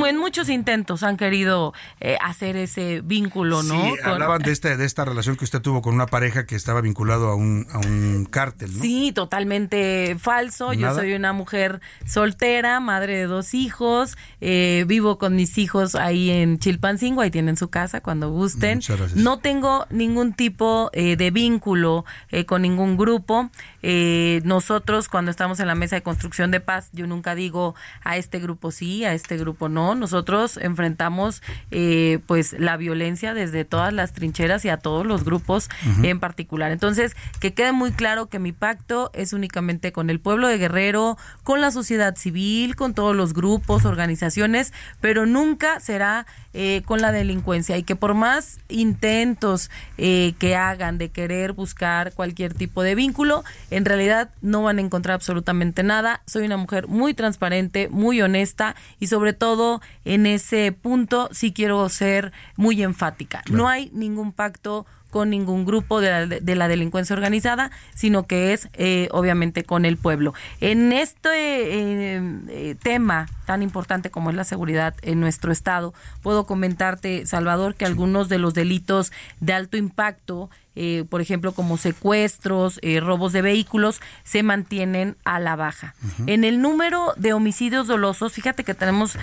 en muchos intentos han querido eh, hacer ese vínculo, ¿no? Sí, hablaban de esta, de esta relación que usted tuvo con una pareja que estaba vinculado a un, a un cártel, ¿no? Sí, totalmente falso. Yo soy una mujer soltera, madre de dos hijos, eh, vivo con mis hijos ahí en Chilpancingo, ahí tienen su casa cuando gusten. No tengo ningún tipo eh, de vínculo con ningún grupo. nosotros cuando estamos en la mesa de construcción de paz, yo nunca digo a este grupo sí, a este grupo no. Nosotros enfrentamos eh, pues la violencia desde todas las trincheras y a todos los grupos en particular. Entonces, que quede muy claro que mi pacto es únicamente con el pueblo de Guerrero, con la sociedad civil, con todos los grupos, organizaciones, pero nunca será eh, con la delincuencia y que por más intentos eh, que hagan de querer buscar cualquier tipo de vínculo, en realidad no van a encontrar absolutamente nada. Soy una mujer muy transparente, muy honesta y sobre todo en ese punto sí quiero ser muy enfática. No hay ningún pacto con ningún grupo de la, delincuencia organizada, sino que es eh, obviamente con el pueblo. En este eh, eh, tema tan importante como es la seguridad en nuestro estado, puedo comentarte, Salvador, que algunos de los delitos de alto impacto por ejemplo, como secuestros, robos de vehículos, se mantienen a la baja. En el número de homicidios dolosos, fíjate que tenemos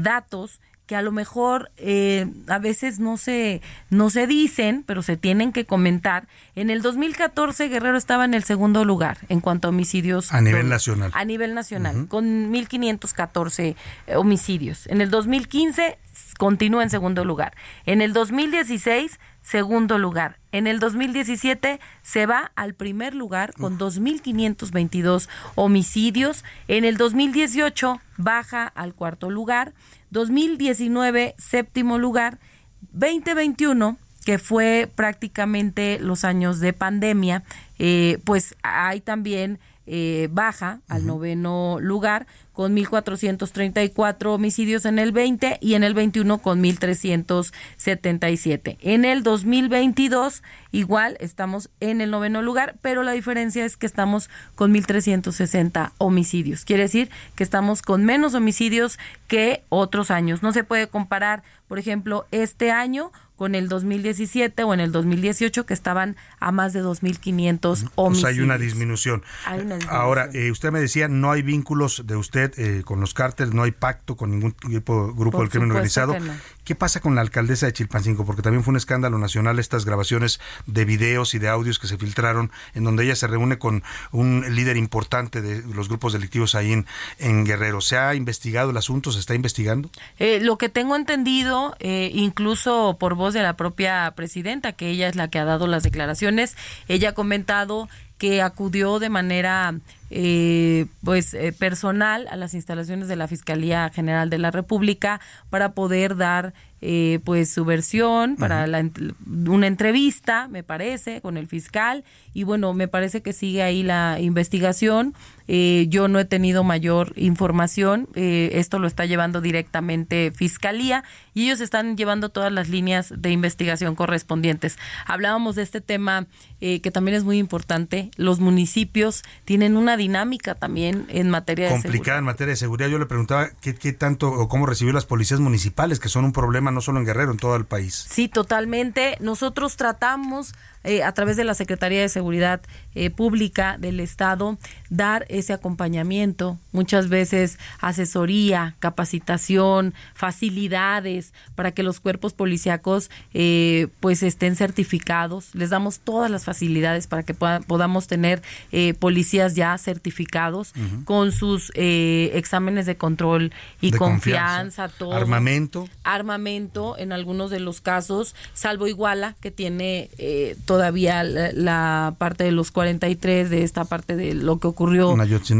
datos que a lo mejor eh, a veces no se, no se dicen, pero se tienen que comentar. En el 2014 Guerrero estaba en el segundo lugar en cuanto a homicidios. A nivel nacional. A nivel nacional, con 1.514 eh, homicidios. En el 2015 continúa en segundo lugar. En el 2016 segundo lugar. En el 2017 se va al primer lugar con 2.522 homicidios. En el 2018 baja al cuarto lugar. 2019 séptimo lugar. 2021 que fue prácticamente los años de pandemia, eh, pues hay también eh, baja al noveno lugar con 1.434 homicidios en el 20 y en el 21 con 1.377. En el 2022 igual estamos en el noveno lugar, pero la diferencia es que estamos con 1.360 homicidios. Quiere decir que estamos con menos homicidios que otros años. No se puede comparar, por ejemplo, este año con el 2017 o en el 2018 que estaban a más de 2.500 homicidios. Pues hay una disminución. Ahora, eh, usted me decía, no hay vínculos de usted eh, con los cárteles, no hay pacto con ningún grupo, grupo del crimen organizado. ¿Qué pasa con la alcaldesa de Chilpancingo? Porque también fue un escándalo nacional estas grabaciones de videos y de audios que se filtraron en donde ella se reúne con un líder importante de los grupos delictivos ahí en, en Guerrero. ¿Se ha investigado el asunto? ¿Se está investigando? Eh, lo que tengo entendido, eh, incluso por voz de la propia presidenta, que ella es la que ha dado las declaraciones, ella ha comentado que acudió de manera eh, pues eh, personal a las instalaciones de la Fiscalía General de la República para poder dar eh, pues su versión para una entrevista me parece con el fiscal. Y bueno me parece que sigue ahí la investigación eh, yo no he tenido mayor información esto lo está llevando directamente fiscalía y ellos están llevando todas las líneas de investigación correspondientes hablábamos de este tema que también es muy importante los municipios tienen una dinámica también en materia de Complicada en materia de seguridad. Yo le preguntaba qué, qué tanto o cómo recibió las policías municipales, que son un problema no solo en Guerrero, en todo el país. Sí, totalmente. Nosotros tratamos eh, a través de la Secretaría de Seguridad eh, Pública del Estado dar ese acompañamiento, muchas veces asesoría, capacitación, facilidades para que los cuerpos policíacos eh, pues estén certificados. Les damos todas las facilidades para que podamos tener policías ya certificados con sus exámenes de control y confianza, todo. Armamento. Armamento en algunos de los casos, salvo Iguala que tiene todo todavía la, parte de los 43 de esta parte de lo que ocurrió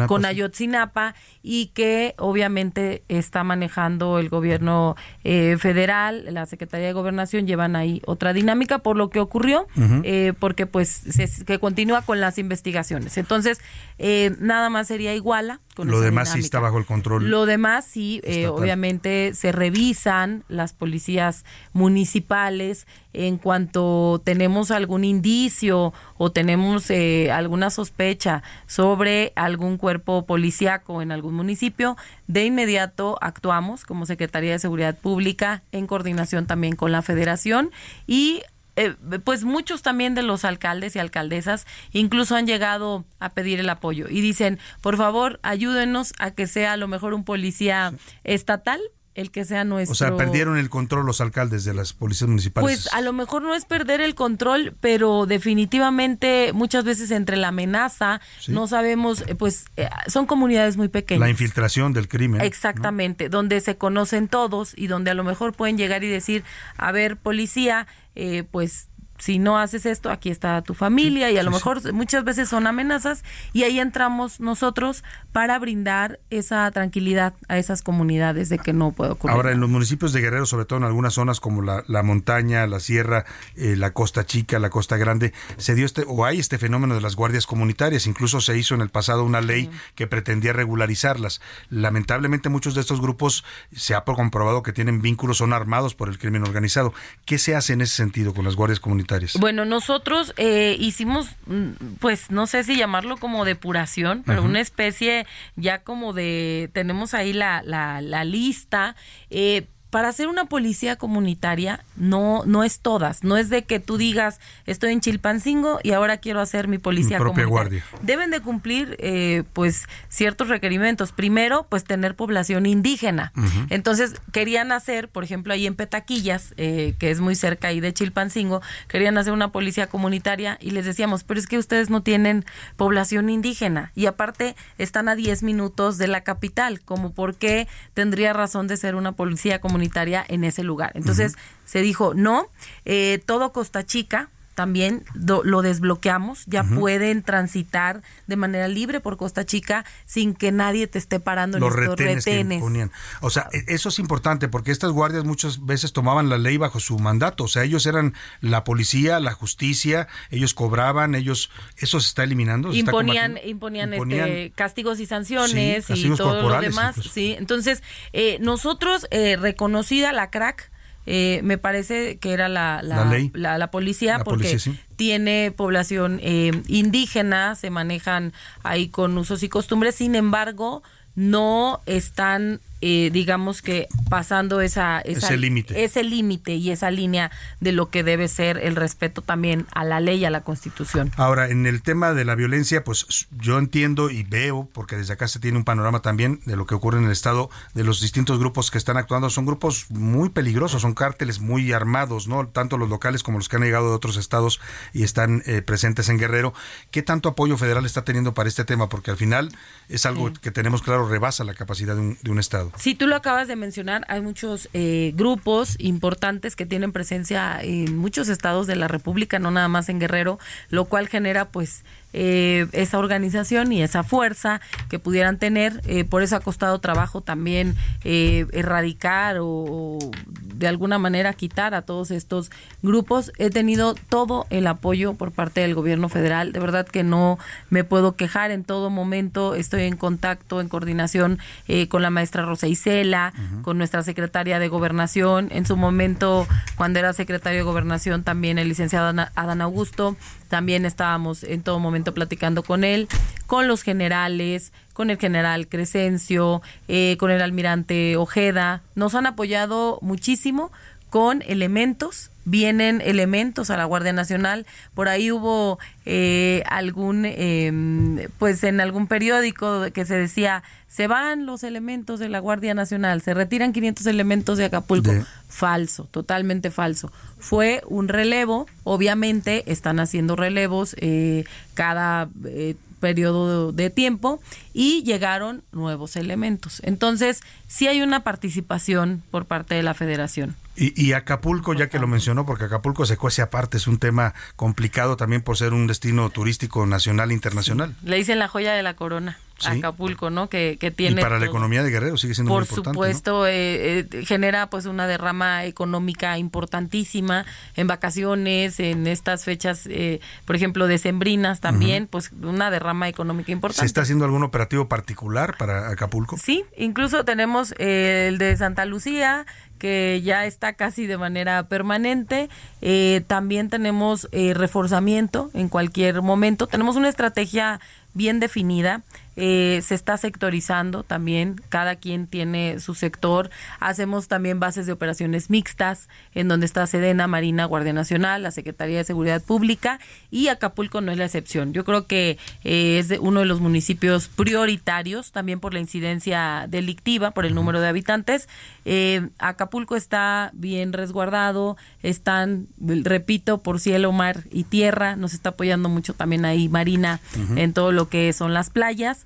con Ayotzinapa, y que obviamente está manejando el gobierno eh, federal, la Secretaría de Gobernación llevan ahí otra dinámica por lo que ocurrió, eh, porque pues se, que continúa con las investigaciones. Entonces, Eh, nada más sería Iguala. Con Lo esa demás sí está bajo el control. Lo demás sí, eh, obviamente se revisan las policías municipales en cuanto tenemos algún indicio o tenemos eh, alguna sospecha sobre algún cuerpo policíaco en algún municipio, de inmediato actuamos como Secretaría de Seguridad Pública en coordinación también con la Federación y eh, pues muchos también de los alcaldes y alcaldesas incluso han llegado a pedir el apoyo y dicen, por favor, ayúdenos a que sea a lo mejor un policía estatal el que sea nuestro. O sea, perdieron el control los alcaldes de las policías municipales. Pues a lo mejor no es perder el control, pero definitivamente muchas veces entre la amenaza Sí. no sabemos, eh, pues eh, son comunidades muy pequeñas. la infiltración del crimen. Exactamente, donde se conocen todos y donde a lo mejor pueden llegar y decir, a ver, policía, eh, pues si no haces esto, aquí está tu familia y a lo sí, mejor muchas veces son amenazas y ahí entramos nosotros para brindar esa tranquilidad a esas comunidades de que no puede ocurrir. Ahora, en los municipios de Guerrero, sobre todo en algunas zonas como la, la montaña, la sierra, eh, la costa chica, la costa grande, se dio este, o hay este fenómeno de las guardias comunitarias. Incluso se hizo en el pasado una ley que pretendía regularizarlas. Lamentablemente, muchos de estos grupos se ha comprobado que tienen vínculos, son armados por el crimen organizado. ¿Qué se hace en ese sentido con las guardias comunitarias? Bueno, nosotros eh, hicimos, mm, pues no sé si llamarlo como depuración, pero una especie ya como de, tenemos ahí la, la, la lista. Eh, para hacer una policía comunitaria no no es todas, no es de que tú digas estoy en Chilpancingo y ahora quiero hacer mi policía Mi propia comunitaria. guardia. Deben de cumplir eh, pues ciertos requerimientos. Primero, pues tener población indígena. Entonces querían hacer, por ejemplo, ahí en Petaquillas, eh, que es muy cerca ahí de Chilpancingo, querían hacer una policía comunitaria y les decíamos, pero es que ustedes no tienen población indígena y aparte están a 10 minutos de la capital, como por qué tendría razón de ser una policía comunitaria en ese lugar. Entonces se dijo, no, eh, todo Costa Chica también do- lo desbloqueamos, ya pueden transitar de manera libre por Costa Chica sin que nadie te esté parando los en estos retenes, retenes. O sea, e- eso es importante porque estas guardias muchas veces tomaban la ley bajo su mandato. O sea, ellos eran la policía, la justicia, ellos cobraban, ellos. ¿Eso se está eliminando? ¿Se está imponían imponían, Imponían- este castigos y sanciones Sí, y todo lo demás incluso. sí entonces eh, nosotros eh, reconocida la crack eh, me parece que era la, la, La ley. la- la policía porque policía, sí. tiene población eh, indígena se manejan ahí con usos y costumbres sin embargo no están eh, digamos que pasando esa, esa- Ese límite. ese límite y esa línea de lo que debe ser el respeto también a la ley y a la constitución Ahora, en el tema de la violencia, pues yo entiendo y veo, porque desde acá se tiene un panorama también de lo que ocurre en el Estado, de los distintos grupos que están actuando. Son grupos muy peligrosos, son cárteles muy armados, ¿no? Tanto los locales como los que han llegado de otros estados y están eh, presentes en Guerrero. ¿Qué tanto apoyo federal está teniendo para este tema? Porque al final es algo que tenemos claro, rebasa la capacidad de un, de un Estado. Sí, tú lo acabas de mencionar, hay muchos eh, grupos importantes que tienen presencia en muchos estados de la República, no nada más en Guerrero, lo cual genera pues eh, esa organización y esa fuerza que pudieran tener. Eh, por eso ha costado trabajo también eh, erradicar o, o de alguna manera quitar a todos estos grupos. He tenido todo el apoyo por parte del gobierno federal. De verdad que no me puedo quejar en todo momento. Estoy en contacto, en coordinación eh, con la maestra Rosa Isela, con nuestra secretaria de Gobernación. En su momento, cuando era secretario de Gobernación, también el licenciado Adán Augusto. También estábamos en todo momento platicando con él, con los generales, con el general Crescencio, eh, con el almirante Ojeda. Nos han apoyado muchísimo con elementos, vienen elementos a la Guardia Nacional. Por ahí hubo eh, algún, eh, pues en algún periódico que se decía, se van los elementos de la Guardia Nacional, se retiran 500 elementos de Acapulco. De- Falso, totalmente falso. Fue un relevo, obviamente están haciendo relevos eh, cada eh, periodo de tiempo y llegaron nuevos elementos. Entonces, sí hay una participación por parte de la federación. Y, y Acapulco, ya que lo mencionó, porque Acapulco se cuece aparte, es un tema complicado también por ser un destino turístico nacional e internacional. Le dicen la joya de la corona. Acapulco, ¿no? Que, que tiene... Y para la economía de Guerrero sigue siendo muy importante. Por supuesto, eh, eh, genera pues una derrama económica importantísima en vacaciones, en estas fechas, eh, por ejemplo, decembrinas también, pues una derrama económica importante. ¿Se está haciendo algún operativo particular para Acapulco? Sí, incluso tenemos el de Santa Lucía, que ya está casi de manera permanente. también tenemos reforzamiento en cualquier momento. Tenemos una estrategia bien definida eh, se está sectorizando también, cada quien tiene su sector. Hacemos también bases de operaciones mixtas, en donde está Sedena, Marina, Guardia Nacional, la Secretaría de Seguridad Pública y Acapulco no es la excepción. Yo creo que eh, es uno de los municipios prioritarios, también por la incidencia delictiva, por el número de habitantes. Eh, Acapulco está bien resguardado, están, repito, por cielo, mar y tierra. Nos está apoyando mucho también ahí Marina en todo lo que son las playas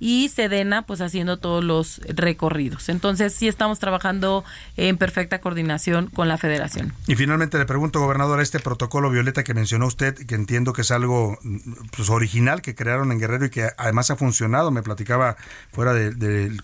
y Sedena pues haciendo todos los recorridos. Entonces sí estamos trabajando en perfecta coordinación con la federación. Y finalmente le pregunto, gobernador, este protocolo Violeta que mencionó usted, que entiendo que es algo pues, original que crearon en Guerrero y que además ha funcionado, me platicaba fuera de,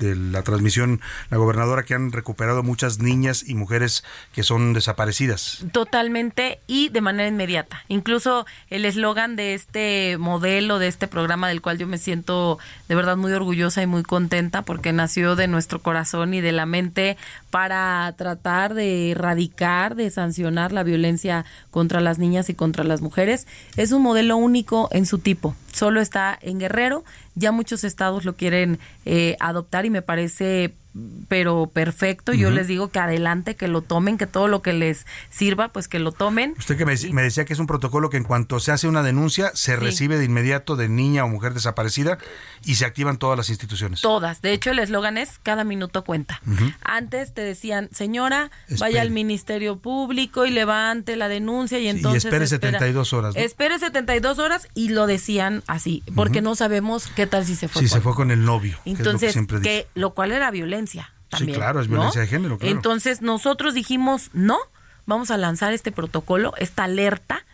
la transmisión la gobernadora que han recuperado muchas niñas y mujeres que son desaparecidas. Totalmente y de manera inmediata. Incluso el eslogan de este modelo, de este programa del cual yo me siento de verdad muy orgullosa y muy contenta porque nació de nuestro corazón y de la mente para tratar de erradicar, de sancionar la violencia contra las niñas y contra las mujeres. Es un modelo único en su tipo. Solo está en Guerrero. Ya muchos estados lo quieren eh, adoptar y me parece pero perfecto. Yo les digo que adelante, que lo tomen, que todo lo que les sirva, pues que lo tomen. Usted que me, decía que es un protocolo que en cuanto se hace una denuncia, se recibe de inmediato de niña o mujer desaparecida y se activan todas las instituciones. Todas. De hecho, el eslogan es cada minuto cuenta. Antes te decían, señora, vaya al Ministerio Público y levante la denuncia y entonces... y espere 72 horas. Espere 72 horas y lo decían así, porque no sabemos qué tal si se fue. Si se fue con el novio. Entonces, que, lo cual era violencia también. Sí, claro, es violencia de género. Entonces nosotros dijimos, no, vamos a lanzar este protocolo, esta alerta,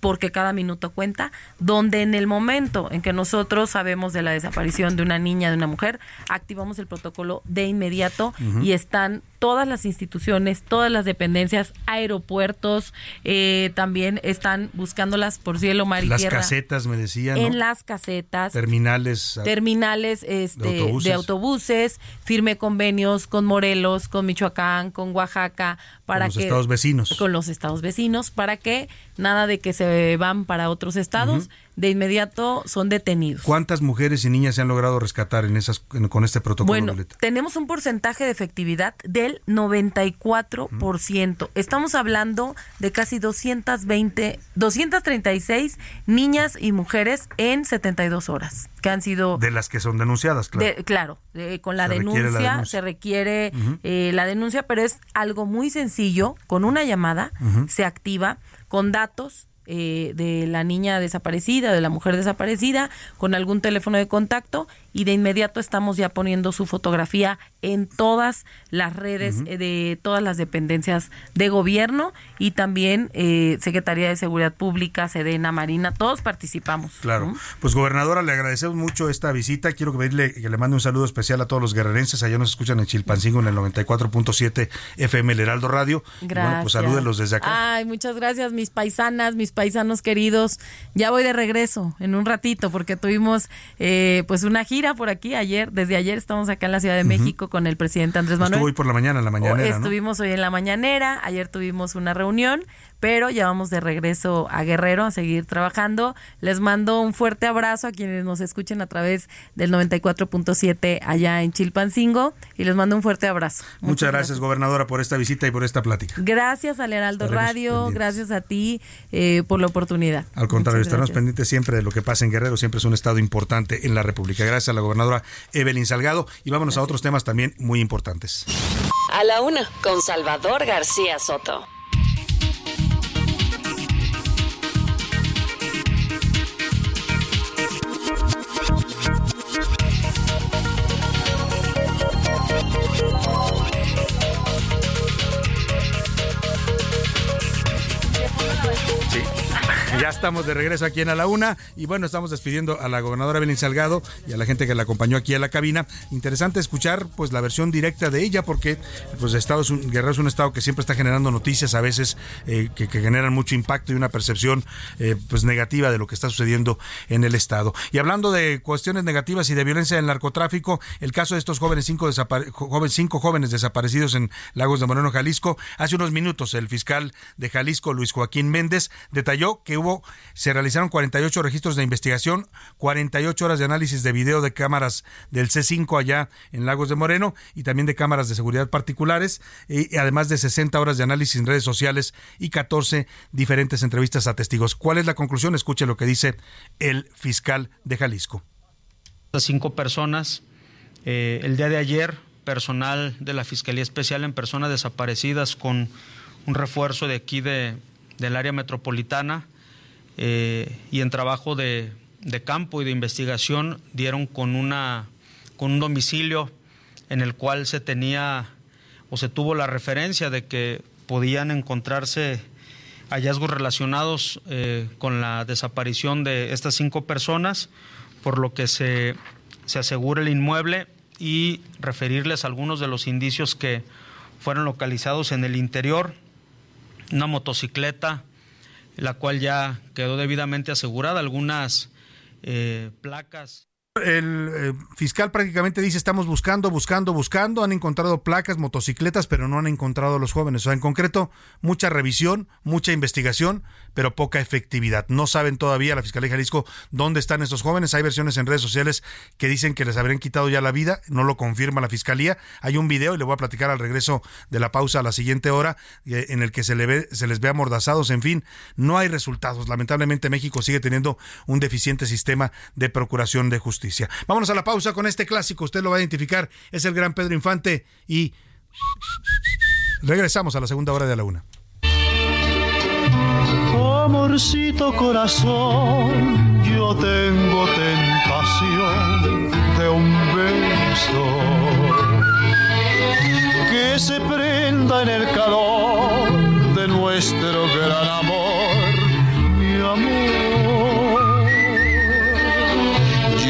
porque cada minuto cuenta, donde en el momento en que nosotros sabemos de la desaparición de una niña, de una mujer, activamos el protocolo de inmediato y están todas las instituciones, todas las dependencias, aeropuertos, eh, también están buscándolas por cielo, mar y las tierra. Las casetas, me decían. En las casetas. Terminales. Ah, terminales este, de, autobuses. Firme convenios con Morelos, con Michoacán, con Oaxaca. Para con los que, estados vecinos. Con los estados vecinos, para que nada de que se van para otros estados de inmediato son detenidos. ¿Cuántas mujeres y niñas se han logrado rescatar en esas con este protocolo? Bueno, tenemos un porcentaje de efectividad del 94%. Estamos hablando de casi 220, 236 niñas y mujeres en 72 horas que han sido de las que son denunciadas, claro. claro, con la denuncia, se requiere eh, la denuncia, pero es algo muy sencillo. Con una llamada se activa con datos eh, de la niña desaparecida, de la mujer desaparecida, con algún teléfono de contacto y de inmediato estamos ya poniendo su fotografía en todas las redes eh, de todas las dependencias de gobierno y también eh, Secretaría de Seguridad Pública, Sedena, Marina, todos participamos. Claro. Pues gobernadora, le agradecemos mucho esta visita. Quiero pedirle que le mande un saludo especial a todos los guerrerenses. Allá nos escuchan en Chilpancingo en el 94.7 FM El Heraldo Radio. Gracias. bueno, pues salúdenlos desde acá. Ay, muchas gracias, mis paisanas, mis paisanos queridos. Ya voy de regreso en un ratito porque tuvimos eh, pues una gira por aquí ayer. Desde ayer estamos acá en la Ciudad de México con el presidente Andrés Manuel. Estuvo hoy por la mañana, en la mañanera. Estuvimos hoy en la mañanera, ayer tuvimos una reunión, pero ya vamos de regreso a Guerrero a seguir trabajando. Les mando un fuerte abrazo a quienes nos escuchen a través del 94.7 allá en Chilpancingo y les mando un fuerte abrazo. Muchas, gracias, gobernadora, por esta visita y por esta plática. Gracias al Heraldo Radio, gracias a ti eh, por la oportunidad. Al contrario, estaremos pendientes siempre de lo que pasa en Guerrero, siempre es un estado importante en la República. Gracias a la gobernadora Evelyn Salgado y vámonos a otros temas también muy importantes. A la una, con Salvador García Soto. Estamos de regreso aquí en A la Una y bueno, estamos despidiendo a la gobernadora Belén Salgado y a la gente que la acompañó aquí a la cabina. Interesante escuchar pues la versión directa de ella porque pues Estados Guerrero es un estado que siempre está generando noticias a veces eh, que, generan mucho impacto y una percepción eh, pues negativa de lo que está sucediendo en el estado. Y hablando de cuestiones negativas y de violencia en el narcotráfico, el caso de estos jóvenes cinco, jóvenes, cinco jóvenes desaparecidos en Lagos de Moreno, Jalisco, hace unos minutos el fiscal de Jalisco, Luis Joaquín Méndez, detalló que hubo, se realizaron 48 registros de investigación, 48 horas de análisis de video de cámaras del C5 allá en Lagos de Moreno y también de cámaras de seguridad particulares, y además de 60 horas de análisis en redes sociales y 14 diferentes entrevistas a testigos. ¿Cuál es la conclusión? Escuche lo que dice el fiscal de Jalisco. Cinco personas. Eh, el día de ayer, personal de la Fiscalía Especial en personas desaparecidas con un refuerzo de aquí de, del área metropolitana eh, y en trabajo de, campo y de investigación dieron con, una, con un domicilio en el cual se tenía o se tuvo la referencia de que podían encontrarse hallazgos relacionados eh, con la desaparición de estas cinco personas, por lo que se, se asegura el inmueble y referirles algunos de los indicios que fueron localizados en el interior. Una motocicleta, la cual ya quedó debidamente asegurada, algunas eh, placas el eh, fiscal prácticamente dice estamos buscando, buscando, buscando, han encontrado placas, motocicletas, pero no han encontrado a los jóvenes. O sea, en concreto, mucha revisión, mucha investigación, pero poca efectividad. No saben todavía la Fiscalía de Jalisco dónde están estos jóvenes. Hay versiones en redes sociales que dicen que les habrían quitado ya la vida, no lo confirma la Fiscalía. Hay un video, y le voy a platicar al regreso de la pausa a la siguiente hora, eh, en el que se, le ve, se les ve amordazados. En fin, no hay resultados. Lamentablemente México sigue teniendo un deficiente sistema de procuración de justicia. Vámonos a la pausa con este clásico, usted lo va a identificar, es el gran Pedro Infante y regresamos a la segunda hora de la una. Amorcito corazón, yo tengo tentación de un beso que se prenda en el calor de nuestro gran amor, mi amor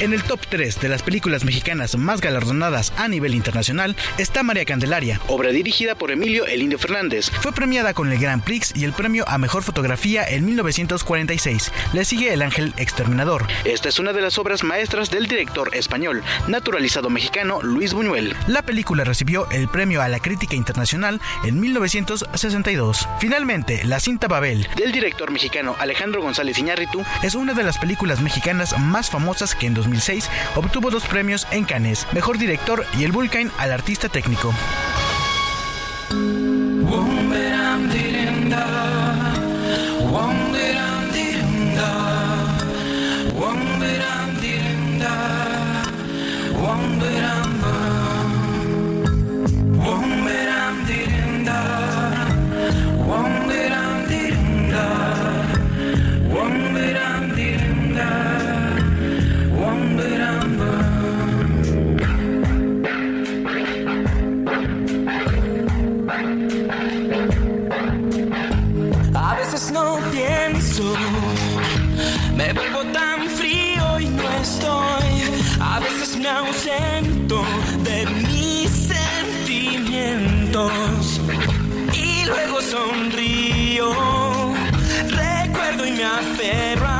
En el top 3 de las películas mexicanas más galardonadas a nivel internacional está María Candelaria, obra dirigida por Emilio El Indio Fernández. Fue premiada con el Grand Prix y el premio a Mejor Fotografía en 1946. Le sigue El Ángel Exterminador. Esta es una de las obras maestras del director español, naturalizado mexicano Luis Buñuel. La película recibió el premio a la crítica internacional en 1962. Finalmente, La cinta Babel, del director mexicano Alejandro González Iñárritu, es una de las películas mexicanas más famosas que en 2006 obtuvo dos premios en Cannes, Mejor Director y el Vulcan al Artista Técnico. Me vuelvo tan frío y no estoy. A veces me ausento de mis sentimientos. Y luego sonrío. Recuerdo y me aferro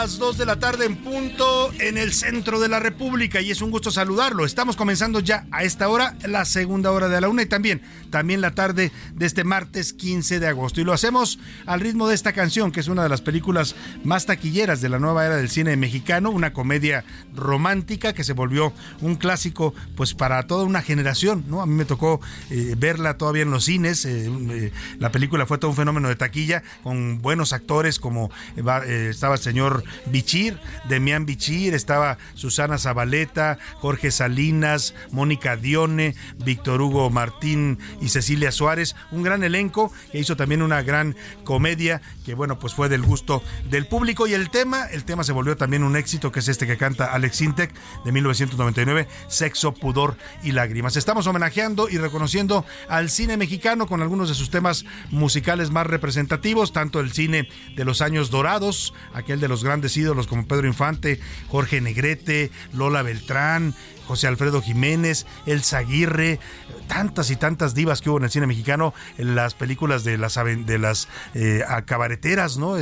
las 2 de la tarde en punto en el centro de la República y es un gusto saludarlo. Estamos comenzando ya a esta hora, la segunda hora de la una y también, también la tarde de este martes 15 de agosto. Y lo hacemos al ritmo de esta canción, que es una de las películas más taquilleras de la nueva era del cine mexicano, una comedia romántica que se volvió un clásico pues para toda una generación, ¿no? A mí me tocó eh, verla todavía en los cines, eh, eh, la película fue todo un fenómeno de taquilla con buenos actores como estaba el señor Bichir, Demián Bichir, estaba Susana Zabaleta, Jorge Salinas, Mónica Dione, Víctor Hugo Martín y Cecilia Suárez, un gran elenco que hizo también una gran comedia que bueno, pues fue del gusto del público y el tema, el tema se volvió también un éxito que es este que canta Alex Intec de 1999, Sexo, Pudor y Lágrimas. Estamos homenajeando y reconociendo al cine mexicano con algunos de sus temas musicales más representativos, tanto el cine de los años dorados, aquel de los grandes ídolos como Pedro Infante, Jorge Negrete, Lola Beltrán, José Alfredo Jiménez, El Aguirre, tantas y tantas divas que hubo en el cine mexicano, las películas de las de las eh, cabareteras, ¿no?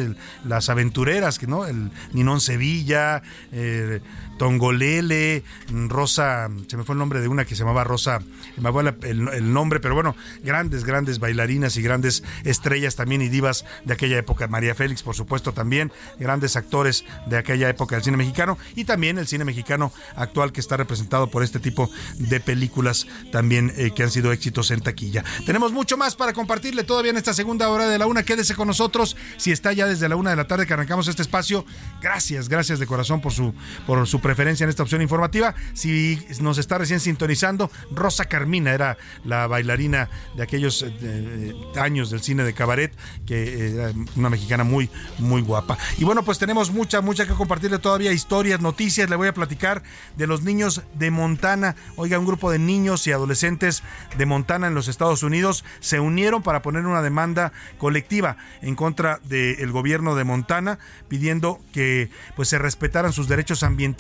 las aventureras, no, el Ninón Sevilla, eh, Tongolele, Rosa, se me fue el nombre de una que se llamaba Rosa, me fue el, nombre, pero bueno, grandes, grandes bailarinas y grandes estrellas también y divas de aquella época. María Félix, por supuesto, también, grandes actores de aquella época del cine mexicano y también el cine mexicano actual que está representado por este tipo de películas también eh, que han sido éxitos en taquilla. Tenemos mucho más para compartirle todavía en esta segunda hora de la una. Quédese con nosotros. Si está ya desde la una de la tarde que arrancamos este espacio, gracias, gracias de corazón por su, por su preferencia en esta opción informativa. Si nos está recién sintonizando, Rosa Carmina era la bailarina de aquellos eh, años del cine de cabaret, que era una mexicana muy, muy guapa. Y bueno, pues tenemos mucha, mucha que compartirle todavía, historias, noticias. Le voy a platicar de los niños de Montana. Oiga, un grupo de niños y adolescentes de Montana en los Estados Unidos se unieron para poner una demanda colectiva en contra del gobierno de Montana, pidiendo que pues se respetaran sus derechos ambientales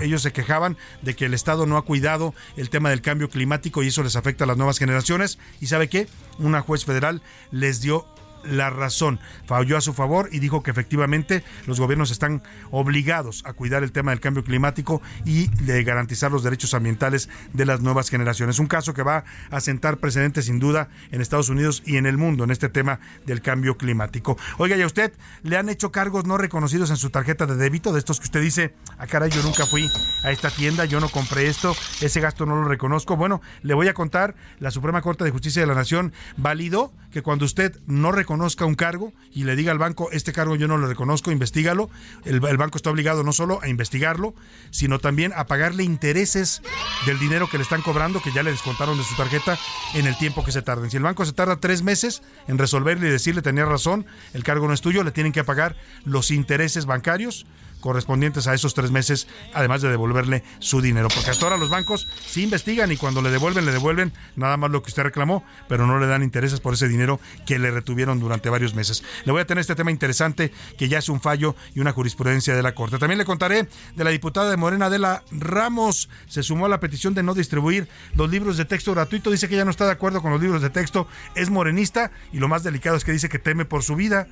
ellos se quejaban de que el Estado no ha cuidado el tema del cambio climático y eso les afecta a las nuevas generaciones. ¿Y sabe qué? Una juez federal les dio la razón, falló a su favor y dijo que efectivamente los gobiernos están obligados a cuidar el tema del cambio climático y de garantizar los derechos ambientales de las nuevas generaciones. Un caso que va a sentar precedentes sin duda en Estados Unidos y en el mundo en este tema del cambio climático. Oiga, ¿y a usted le han hecho cargos no reconocidos en su tarjeta de débito de estos que usted dice, ah caray, yo nunca fui a esta tienda, yo no compré esto, ese gasto no lo reconozco? Bueno, le voy a contar, la Suprema Corte de Justicia de la Nación validó que cuando usted no reconoce reconozca un cargo y le diga al banco, este cargo yo no lo reconozco, investigalo, el, el banco está obligado no solo a investigarlo, sino también a pagarle intereses del dinero que le están cobrando, que ya le descontaron de su tarjeta, en el tiempo que se tarden. Si el banco se tarda tres meses en resolverle y decirle tenía razón, el cargo no es tuyo, le tienen que pagar los intereses bancarios correspondientes a esos tres meses, además de devolverle su dinero. Porque hasta ahora los bancos sí investigan y cuando le devuelven, le devuelven nada más lo que usted reclamó, pero no le dan intereses por ese dinero que le retuvieron durante varios meses. Le voy a tener este tema interesante que ya es un fallo y una jurisprudencia de la Corte. También le contaré de la diputada de Morena, Adela Ramos, se sumó a la petición de no distribuir los libros de texto gratuito. Dice que ya no está de acuerdo con los libros de texto, es morenista y lo más delicado es que dice que teme por su vida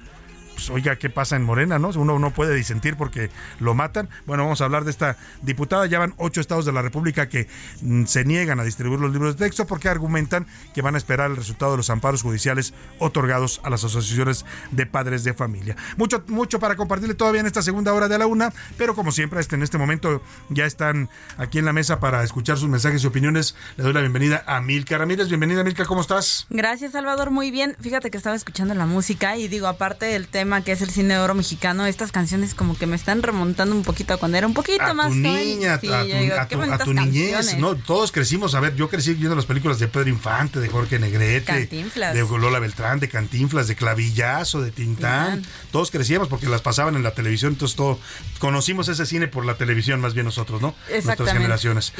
pues, oiga, ¿qué pasa en Morena? ¿no? Uno no puede disentir porque lo matan. Bueno, vamos a hablar de esta diputada. Ya van ocho estados de la República que mm, se niegan a distribuir los libros de texto porque argumentan que van a esperar el resultado de los amparos judiciales otorgados a las asociaciones de padres de familia. Mucho, mucho para compartirle todavía en esta segunda hora de la una, pero como siempre, este, en este momento ya están aquí en la mesa para escuchar sus mensajes y opiniones. Le doy la bienvenida a Milka Ramírez. Bienvenida, Milka, ¿cómo estás? Gracias, Salvador. Muy bien. Fíjate que estaba escuchando la música y digo, aparte del tema que es el cine de oro mexicano, estas canciones como que me están remontando un poquito a cuando era un poquito a más tu niña, a, tu, a, tu, niñez, ¿no? Todos crecimos, a ver, yo crecí viendo las películas de Pedro Infante, de Jorge Negrete, de Lola Beltrán, de Cantinflas, de Clavillazo, de Tintán. Todos crecíamos porque las pasaban en la televisión, entonces todo conocimos ese cine por la televisión más bien nosotros, ¿no? Nuestras generaciones.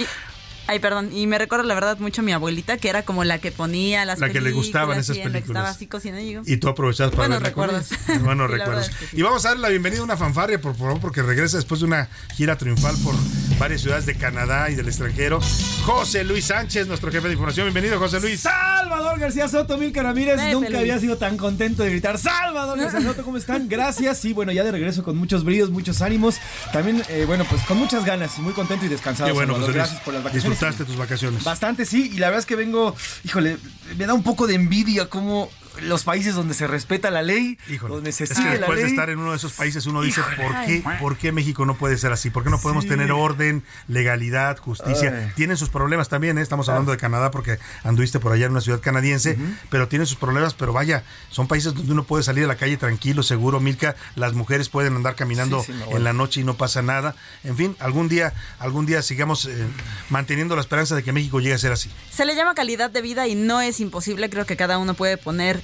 Ay, perdón, y me recuerda la verdad mucho a mi abuelita, que era como la que ponía las La que le gustaban esas películas. así cocinando y, tú aprovechabas para Buenos recuerdos. Buenos recuerdos. Y vamos a darle la bienvenida a una fanfarria, por favor, porque regresa después de una gira triunfal por varias ciudades de Canadá y del extranjero. José Luis Sánchez, nuestro jefe de información. Bienvenido, José Luis. Salvador García Soto, Mil Ramírez. Nunca había sido tan contento de gritar Salvador García Soto, ¿cómo están? Gracias. Y bueno, ya de regreso con muchos brillos, muchos ánimos. También, eh, bueno, pues con muchas ganas y muy contento y descansado. Qué bueno, Salvador. José Luis. Gracias por las vacaciones. Disfrutaste tus vacaciones. Bastante, sí. Y la verdad es que vengo, híjole, me da un poco de envidia cómo los países donde se respeta la ley, donde se Es que la después de estar en uno de esos países uno dice, Híjole. ¿por qué, ¿por qué México no puede ser así? ¿Por qué no podemos Sí. tener orden, legalidad, justicia? Ay. Tienen sus problemas también, ¿eh? estamos hablando de Canadá porque anduviste por allá en una ciudad canadiense, pero tienen sus problemas, pero vaya, son países donde uno puede salir a la calle tranquilo, seguro, Milka, las mujeres pueden andar caminando Sí, sí, no, bueno. en la noche y no pasa nada. En fin, algún día, algún día sigamos eh, manteniendo la esperanza de que México llegue a ser así. Se le llama calidad de vida y no es imposible. Creo que cada uno puede poner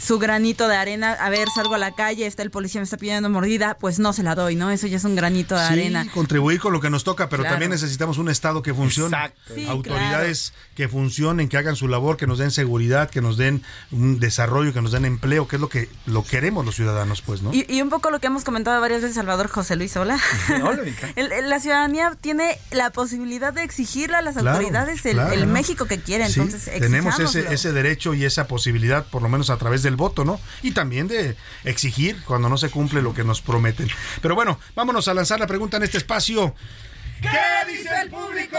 su granito de arena. A ver, salgo a la calle, está el policía, me está pidiendo mordida, pues no se la doy, ¿no? Eso ya es un granito de Sí, arena. contribuir con lo que nos toca, pero Claro. también necesitamos un Estado que funcione. Exacto. Sí, Autoridades que funcionen, que hagan su labor, que nos den seguridad, que nos den un desarrollo, que nos den empleo, que es lo que lo queremos los ciudadanos, pues, ¿no? Y, y un poco lo que hemos comentado varias veces, Salvador José Luis, hola. La ciudadanía tiene la posibilidad de exigirle a las Claro, autoridades el, claro, el ¿no? México que quiere. Sí, Entonces, tenemos ese, ese derecho y esa posibilidad, por lo menos a través del voto, ¿no? Y también de exigir cuando no se cumple lo que nos prometen. Pero bueno, vámonos a lanzar la pregunta en este espacio. ¿Qué dice el público?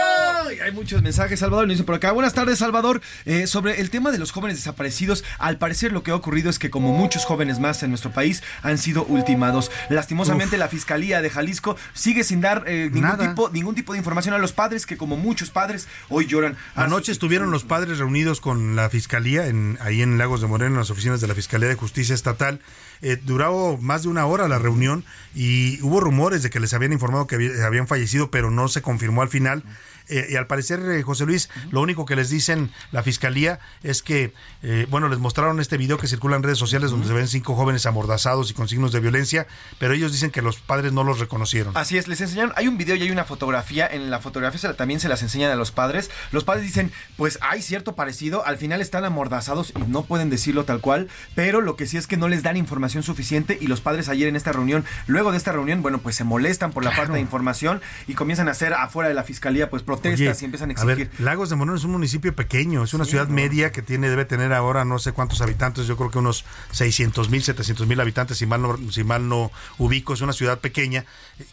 Y Hay muchos mensajes, Salvador. Nos dicen por acá. Buenas tardes, Salvador. Eh, sobre el tema de los jóvenes desaparecidos, al parecer lo que ha ocurrido es que, como muchos jóvenes más en nuestro país, han sido ultimados. Lastimosamente, la Fiscalía de Jalisco sigue sin dar eh, ningún, Nada. tipo, ningún tipo de información a los padres, que como muchos padres hoy lloran. Anoche estuvieron los padres reunidos con la fiscalía en, ahí en Lagos de Moreno, en las oficinas de la Fiscalía de Justicia Estatal. Eh, duró más de una hora la reunión y hubo rumores de que les habían informado que había- habían fallecido, pero no se confirmó al final. Eh, y al parecer, eh, José Luis, lo único que les dicen la fiscalía es que, eh, bueno, les mostraron este video que circula en redes sociales donde se ven cinco jóvenes amordazados y con signos de violencia, pero ellos dicen que los padres no los reconocieron. Así es, les enseñaron, hay un video y hay una fotografía, en la fotografía se la- también se las enseñan a los padres, los padres dicen, pues hay cierto parecido, al final están amordazados y no pueden decirlo tal cual, pero lo que sí es que no les dan información suficiente y los padres ayer en esta reunión, luego de esta reunión, bueno, pues se molestan por la falta de información y comienzan a hacer afuera de la fiscalía pues protestas Oye, y empiezan a a exigir. ver, Lagos de Moreno es un municipio pequeño, es una Sí, ciudad no. media que tiene debe tener ahora no sé cuántos habitantes, yo creo que unos 600 mil, 700 mil habitantes, si mal, no, si mal no ubico, es una ciudad pequeña.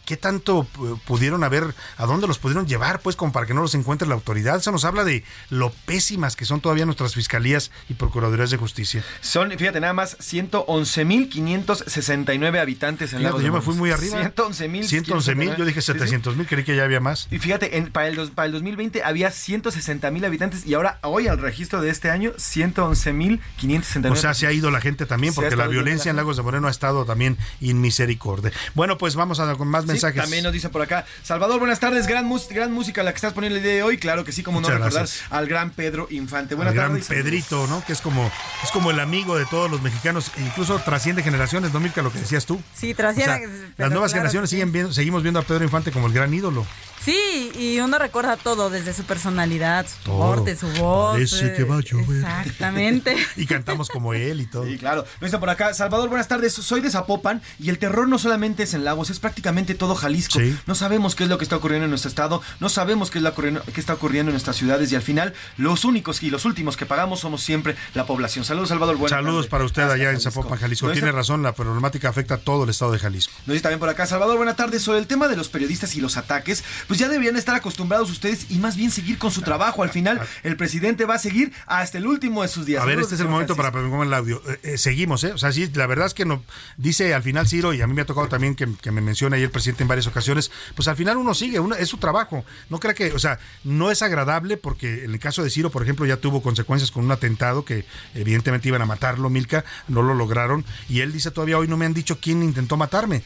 ¿Qué tanto eh, pudieron haber, a dónde los pudieron llevar, pues, como para que no los encuentre la autoridad? Eso nos habla de lo pésimas que son todavía nuestras fiscalías y procuradurías de justicia. Son, fíjate, nada más 111.569 habitantes en Fíjate, Lagos de yo me fui muy arriba. 111.000. 111 mil, yo dije Sí, sí. 700 mil, creí que ya había más. Y fíjate, en- para, el, dos- para el 2020 había 160 mil habitantes y ahora, hoy al registro de este año, 111 mil 569. O sea, se ha ido la gente también, porque la violencia la en Lagos de Moreno ha estado también inmisericordia. Bueno, pues vamos a con más Sí, mensajes. también nos dice por acá. Salvador, buenas tardes. Gran, mus- gran música la que estás poniendo el día de hoy. Claro que sí, como Muchas no recordar gracias. al gran Pedro Infante. Buenas gran tardes. Pedrito, ¿no? Que es como, es como el amigo de todos los mexicanos, e incluso trasciende generaciones, ¿no, Mirka? Lo que decías tú. Sí, O trasciende. sea, pero las nuevas claro generaciones sí. siguen viendo, seguimos viendo a Pedro Infante como el gran ídolo. Sí, y uno recuerda todo, desde su personalidad, su Todo. porte, su voz. Parece que va a llover. Exactamente. y cantamos como él y todo. Sí, claro. Nos dice por acá, Salvador, buenas tardes. Soy de Zapopan y el terror no solamente es en Lagos, es prácticamente todo Jalisco. Sí. No sabemos qué es lo que está ocurriendo en nuestro estado, no sabemos qué es lo ocurriendo- qué está ocurriendo en nuestras ciudades y al final los únicos y los últimos que pagamos somos siempre la población. Saludos, Salvador. buenas Saludos para usted Hasta allá en. Zapopan, Jalisco. Tiene razón, la problemática afecta a todo el estado de Jalisco. Nos dice también por acá, Salvador, buenas tardes. Sobre el tema de los periodistas y los ataques, pues ya deberían estar acostumbrados ustedes y más bien seguir con su trabajo. Al final, el presidente va a seguir hasta el último de sus días. A ver, este es el momento para poner el audio. Eh, eh, seguimos, ¿eh? O sea, sí, la verdad es que no, dice al final Ciro, y a mí me ha tocado también que, que me mencione ahí el presidente en varias ocasiones, pues al final uno sigue, uno, es su trabajo. No crea que, o sea, no es agradable porque en el caso de Ciro, por ejemplo, ya tuvo consecuencias con un atentado que evidentemente iban a matarlo, Milka, no lo lograron, y él dice todavía hoy no me han dicho quién intentó matarme.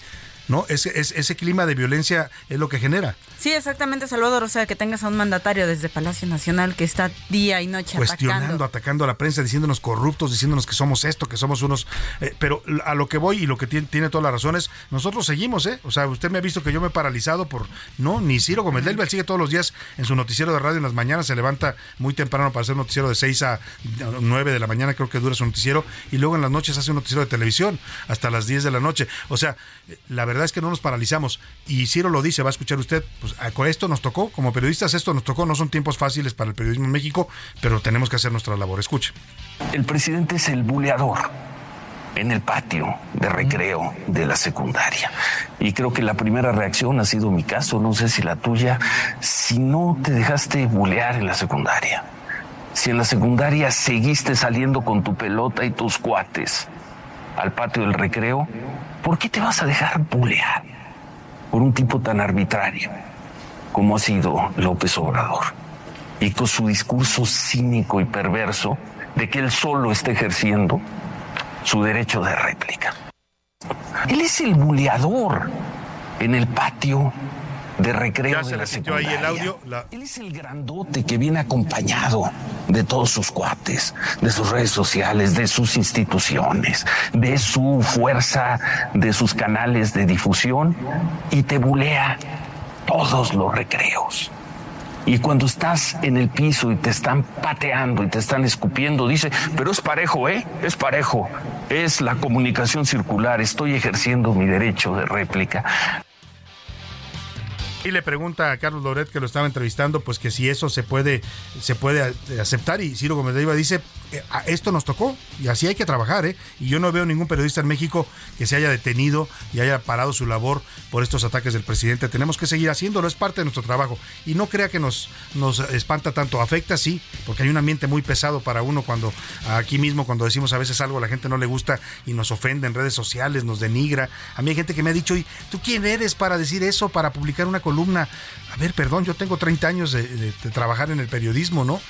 ¿No? Ese, es- ese clima de violencia es lo que genera. Sí, exactamente, Salvador. O sea, que tengas a un mandatario desde Palacio Nacional que está día y noche cuestionando, atacando. atacando a la prensa, diciéndonos corruptos, diciéndonos que somos esto, que somos unos... eh, pero a lo que voy y lo que tiene, tiene todas las razones, nosotros seguimos, ¿eh? O sea, usted me ha visto que yo me he paralizado por... No, ni Ciro Gómez él sigue todos los días en su noticiero de radio en las mañanas, se levanta muy temprano para hacer un noticiero de 6 a 9 de la mañana, creo que dura su noticiero, y luego en las noches hace un noticiero de televisión hasta las 10 de la noche. O sea, la verdad verdad es que no nos paralizamos. Y Ciro lo dice, va a escuchar usted, pues esto nos tocó, como periodistas esto nos tocó, no son tiempos fáciles para el periodismo en México, pero tenemos que hacer nuestra labor. Escuche. El presidente es el buleador en el patio de recreo de la secundaria. Y creo que la primera reacción ha sido mi caso, no sé si la tuya, si no te dejaste bulear en la secundaria, si en la secundaria seguiste saliendo con tu pelota y tus cuates al patio del recreo, ¿por qué te vas a dejar bulear por un tipo tan arbitrario como ha sido López Obrador? Y con su discurso cínico y perverso de que él solo está ejerciendo su derecho de réplica. Él es el buleador en el patio de recreo ya se de la sintió ahí el audio. Él es el grandote que viene acompañado de todos sus cuates, de sus redes sociales, de sus instituciones, de su fuerza, de sus canales de difusión y te bulea todos los recreos. Y cuando estás en el piso y te están pateando y te están escupiendo, dice, pero es parejo, ¿eh? Es parejo. Es la comunicación circular. Estoy ejerciendo mi derecho de réplica. Y le pregunta a Carlos Loret, que lo estaba entrevistando, pues que si eso se puede, se puede aceptar. Y Ciro Gómez Leiva dice, eh, esto nos tocó y así hay que trabajar. ¿eh? Y yo no veo ningún periodista en México que se haya detenido y haya parado su labor por estos ataques del presidente. Tenemos que seguir haciéndolo, es parte de nuestro trabajo. Y no crea que nos, nos espanta tanto. Afecta, sí, porque hay un ambiente muy pesado para uno cuando aquí mismo, cuando decimos a veces algo a la gente no le gusta y nos ofende en redes sociales, nos denigra. A mí hay gente que me ha dicho, ¿y tú quién eres para decir eso, para publicar una columna? A ver, perdón, yo tengo 30 años de, trabajar en el periodismo, ¿no?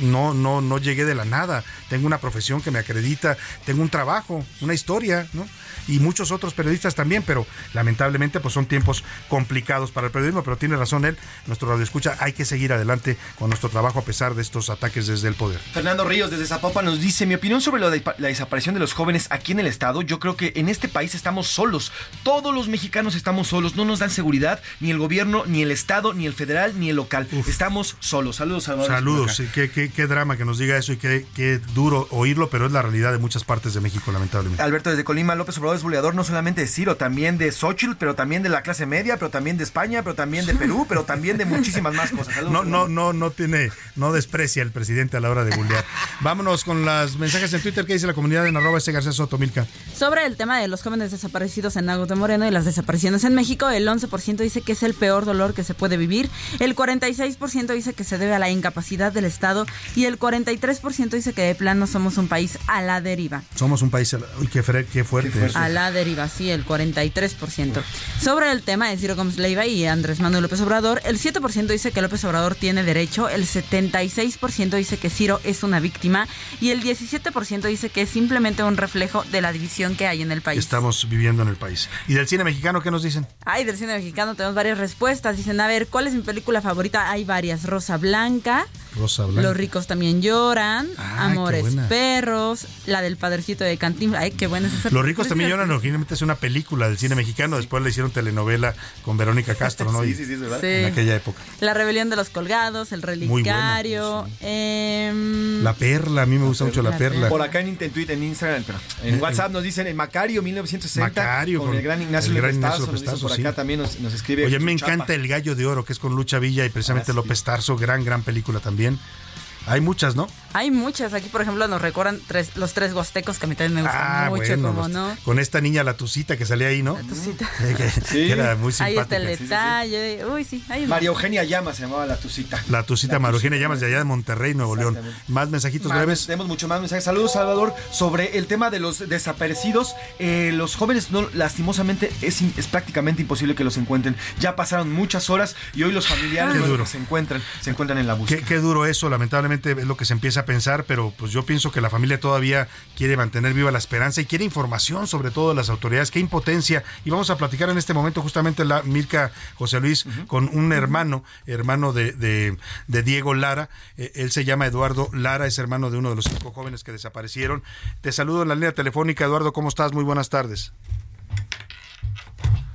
No, no, no llegué de la nada. Tengo una profesión que me acredita, tengo un trabajo, una historia, ¿no? y muchos otros periodistas también, pero lamentablemente pues son tiempos complicados para el periodismo, pero tiene razón él, nuestro radio escucha, hay que seguir adelante con nuestro trabajo a pesar de estos ataques desde el poder. Fernando Ríos desde Zapopan nos dice, mi opinión sobre de la desaparición de los jóvenes aquí en el estado, yo creo que en este país estamos solos, todos los mexicanos estamos solos, no nos dan seguridad ni el gobierno, ni el estado, ni el federal, ni el local, Uf. estamos solos. Saludos, Salvador. Saludos, sí, qué, qué, qué, drama que nos diga eso y qué, qué duro oírlo, pero es la realidad de muchas partes de México, lamentablemente. Alberto desde Colima, López Obrador es buleador no solamente de Ciro, también de Xochitl, pero también de la clase media, pero también de España, pero también de Perú, pero también de muchísimas más cosas. Saludos, no, no, no, no tiene, no desprecia el presidente a la hora de bulear. Vámonos con los mensajes en Twitter que dice la comunidad en arroba ese García Soto, Milka. Sobre el tema de los jóvenes desaparecidos en Lagos de Moreno y las desapariciones en México, el 11% dice que es el peor dolor que se puede vivir, el 46% dice que se debe a la incapacidad del Estado y el 43% dice que de plano somos un país a la deriva. Somos un país, uy, qué, fre, qué fuerte. Qué a la deriva, sí, el 43%. Sobre el tema de Ciro Gómez Leiva y Andrés Manuel López Obrador, el 7% dice que López Obrador tiene derecho, el 76% dice que Ciro es una víctima y el 17% dice que es simplemente un reflejo de la división que hay en el país. Estamos viviendo en el país. ¿Y del cine mexicano qué nos dicen? Ay, del cine mexicano tenemos varias respuestas. Dicen, a ver, ¿cuál es mi película favorita? Hay varias. Rosa Blanca. Rosa Blanca. Los ricos también lloran. Ah, Amores perros. La del padrecito de Cantín. Ay, qué buena es esa Los ricos también lloran. Originalmente es una película del cine mexicano. Después le hicieron telenovela con Verónica Castro, ¿no? sí, sí, sí, es verdad. Sí. En aquella época. La rebelión de los colgados. El relicario. Buena, eh, la perla. A mí me gusta mucho la perla. Por acá en, en Twitter, en Instagram, pero en eh, WhatsApp nos dicen en Macario 1960. Macario, con, el gran Ignacio el gran López Tarso. López Tarso, por acá sí. también nos, nos escribe. Oye, me Chapa. encanta El Gallo de Oro, que es con Lucha Villa y precisamente Ah. López Tarso. Gran, gran película también. million Hay muchas, ¿no? Hay muchas. Aquí, por ejemplo, nos recuerdan tres, los tres huastecos que a mí también me gustan Ah, mucho, bueno, como los- no. Con esta niña, la Tucita, que salía ahí, ¿no? La Tucita. Que- que- que era muy Ahí simpática. está el detalle. Uy, sí. Ahí María Eugenia Llama se llamaba la Tucita. La Tucita La Marugina Tucita. Llamas de allá de Monterrey, Nuevo León. Más mensajitos Más, breves. Tenemos mucho más mensajes. Saludos, Salvador. Sobre el tema de los desaparecidos, eh, los jóvenes, no, lastimosamente, es, es prácticamente imposible que los encuentren. Ya pasaron muchas horas y hoy los familiares duro. se encuentran, se encuentran en la búsqueda. Qué, qué duro eso, lamentablemente es lo que se empieza a pensar, pero pues yo pienso que la familia todavía quiere mantener viva la esperanza y quiere información sobre todo de las autoridades, qué impotencia. Y vamos a platicar en este momento justamente la Mirka José Luis con un hermano, hermano de, de- de Diego Lara. Eh, él se llama Eduardo Lara, es hermano de uno de los cinco jóvenes que desaparecieron. Te saludo en la línea telefónica, Eduardo, ¿cómo estás? Muy buenas tardes.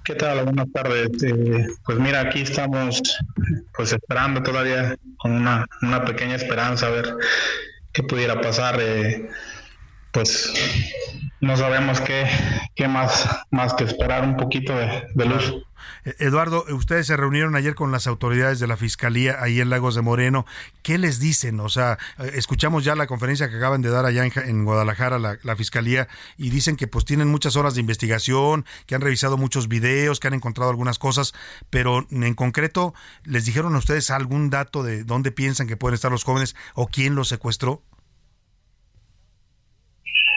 ¿Qué tal? Buenas tardes. Eh, pues mira, aquí estamos pues esperando todavía con una, una pequeña esperanza a ver qué pudiera pasar. Eh, pues no sabemos qué, qué más, más que esperar un poquito de, luz. Eduardo, ustedes se reunieron ayer con las autoridades de la Fiscalía ahí en Lagos de Moreno. ¿Qué les dicen? O sea, eh, escuchamos ya la conferencia que acaban de dar allá en Guadalajara la, la Fiscalía y dicen que pues tienen muchas horas de investigación, que han revisado muchos videos, que han encontrado algunas cosas, pero en concreto, ¿les dijeron a ustedes algún dato de dónde piensan que pueden estar los jóvenes o quién los secuestró?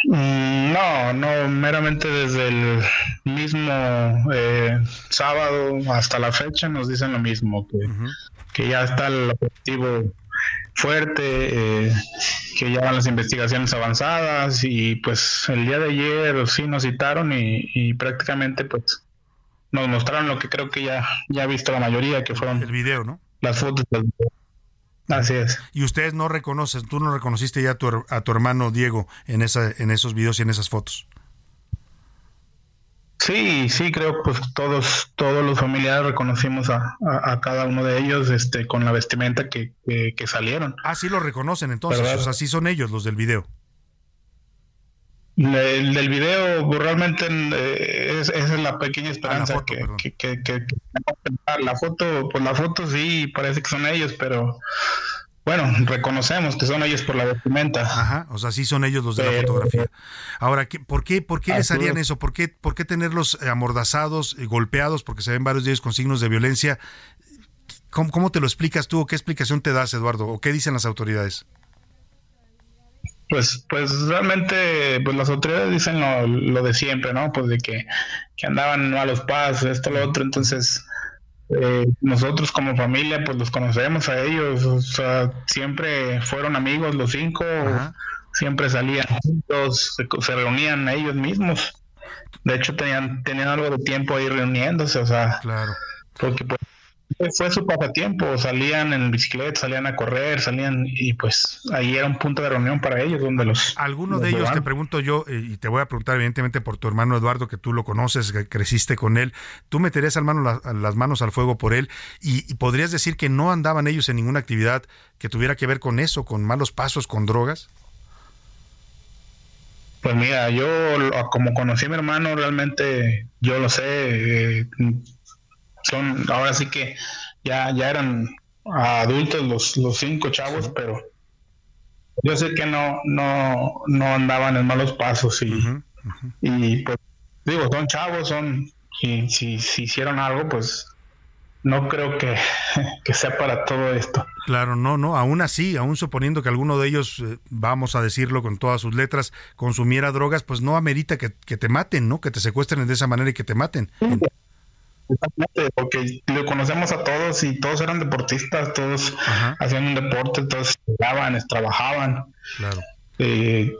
Mm, No, no, meramente desde el mismo eh, sábado hasta la fecha nos dicen lo mismo, que, que ya está el objetivo fuerte, eh, que ya van las investigaciones avanzadas y pues el día de ayer sí nos citaron y, y prácticamente pues nos mostraron lo que creo que ya, ya ha visto la mayoría, que fueron el video, ¿no? Las fotos del video. Así es. Y ustedes no reconocen, tú no reconociste ya a tu, a tu hermano Diego en, esa, en esos videos y en esas fotos. Sí, sí, creo pues todos todos los familiares reconocimos a, a, a cada uno de ellos este con la vestimenta que, que, que salieron. Ah, sí lo reconocen entonces, ¿Verdad? o sea, sí son ellos los del video. El del video realmente eh, es, esa es la pequeña esperanza que, que, que- que- que pensar. la foto, pues la foto sí parece que son ellos, pero bueno, reconocemos que son ellos por la vestimenta. Ajá, o sea, sí son ellos los de la fotografía. Ahora, ¿qué- ¿por qué, por qué les harían es. eso? ¿Por qué, ¿Por qué tenerlos eh, amordazados, eh, golpeados? Porque se ven varios de ellos con signos de violencia. ¿Cómo, cómo te lo explicas tú qué explicación te das, Eduardo? ¿O qué dicen las autoridades? Pues, pues realmente, pues las autoridades dicen lo, lo de siempre, ¿no? Pues de que, que andaban a los pasos, esto, lo otro, entonces eh, nosotros como familia, pues los conocemos a ellos, o sea, siempre fueron amigos los cinco, siempre salían juntos, se, se reunían ellos mismos, de hecho tenían, tenían algo de tiempo ahí reuniéndose, o sea, claro. porque pues fue su pasatiempo, salían en bicicleta, salían a correr, salían y pues ahí era un punto de reunión para ellos donde los... ¿Alguno los de ellos, te pregunto yo, eh, y te voy a preguntar evidentemente por tu hermano Eduardo, que tú lo conoces, que creciste con él, tú meterías al mano la- las manos al fuego por él y, y podrías decir que no andaban ellos en ninguna actividad que tuviera que ver con eso, con malos pasos, con drogas? Pues mira, yo como conocí a mi hermano, realmente yo lo sé, eh, son, ahora sí que ya, ya eran adultos los, los cinco chavos, pero yo sé que no, no, no andaban en malos pasos y, y pues digo, son chavos, son, si, si, si hicieron algo, pues no creo que, que sea para todo esto. Claro, no, no, aún así, aún suponiendo que alguno de ellos, eh, vamos a decirlo con todas sus letras, consumiera drogas, pues no amerita que, que te maten, ¿no? Que te secuestren de esa manera y que te maten. Porque lo conocemos a todos y todos eran deportistas, todos hacían un deporte, todos estudiaban, trabajaban. Claro. Eh,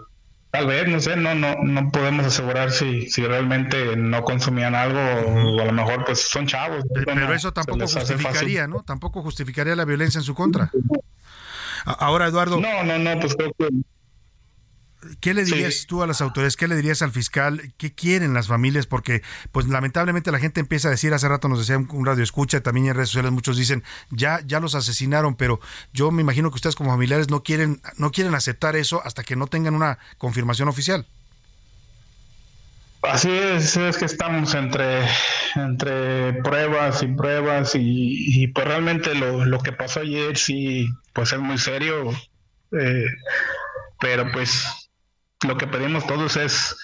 tal vez, no sé, no, no, no podemos asegurar si, si realmente no consumían algo o a lo mejor pues son chavos. Pero eso tampoco justificaría, ¿no? Tampoco justificaría la violencia en su contra. Ahora, Eduardo. No, no, no, pues creo que. ¿Qué le dirías tú a las autoridades? ¿Qué le dirías al fiscal? ¿Qué quieren las familias? Porque, pues, lamentablemente la gente empieza a decir, hace rato nos decía un, un radio escucha, también en redes sociales muchos dicen, ya, ya los asesinaron, pero yo me imagino que ustedes como familiares no quieren, no quieren aceptar eso hasta que no tengan una confirmación oficial. Así es, es que estamos entre, entre pruebas y pruebas y, y, pues realmente lo, lo que pasó ayer sí, pues es muy serio, eh, pero pues lo que pedimos todos es,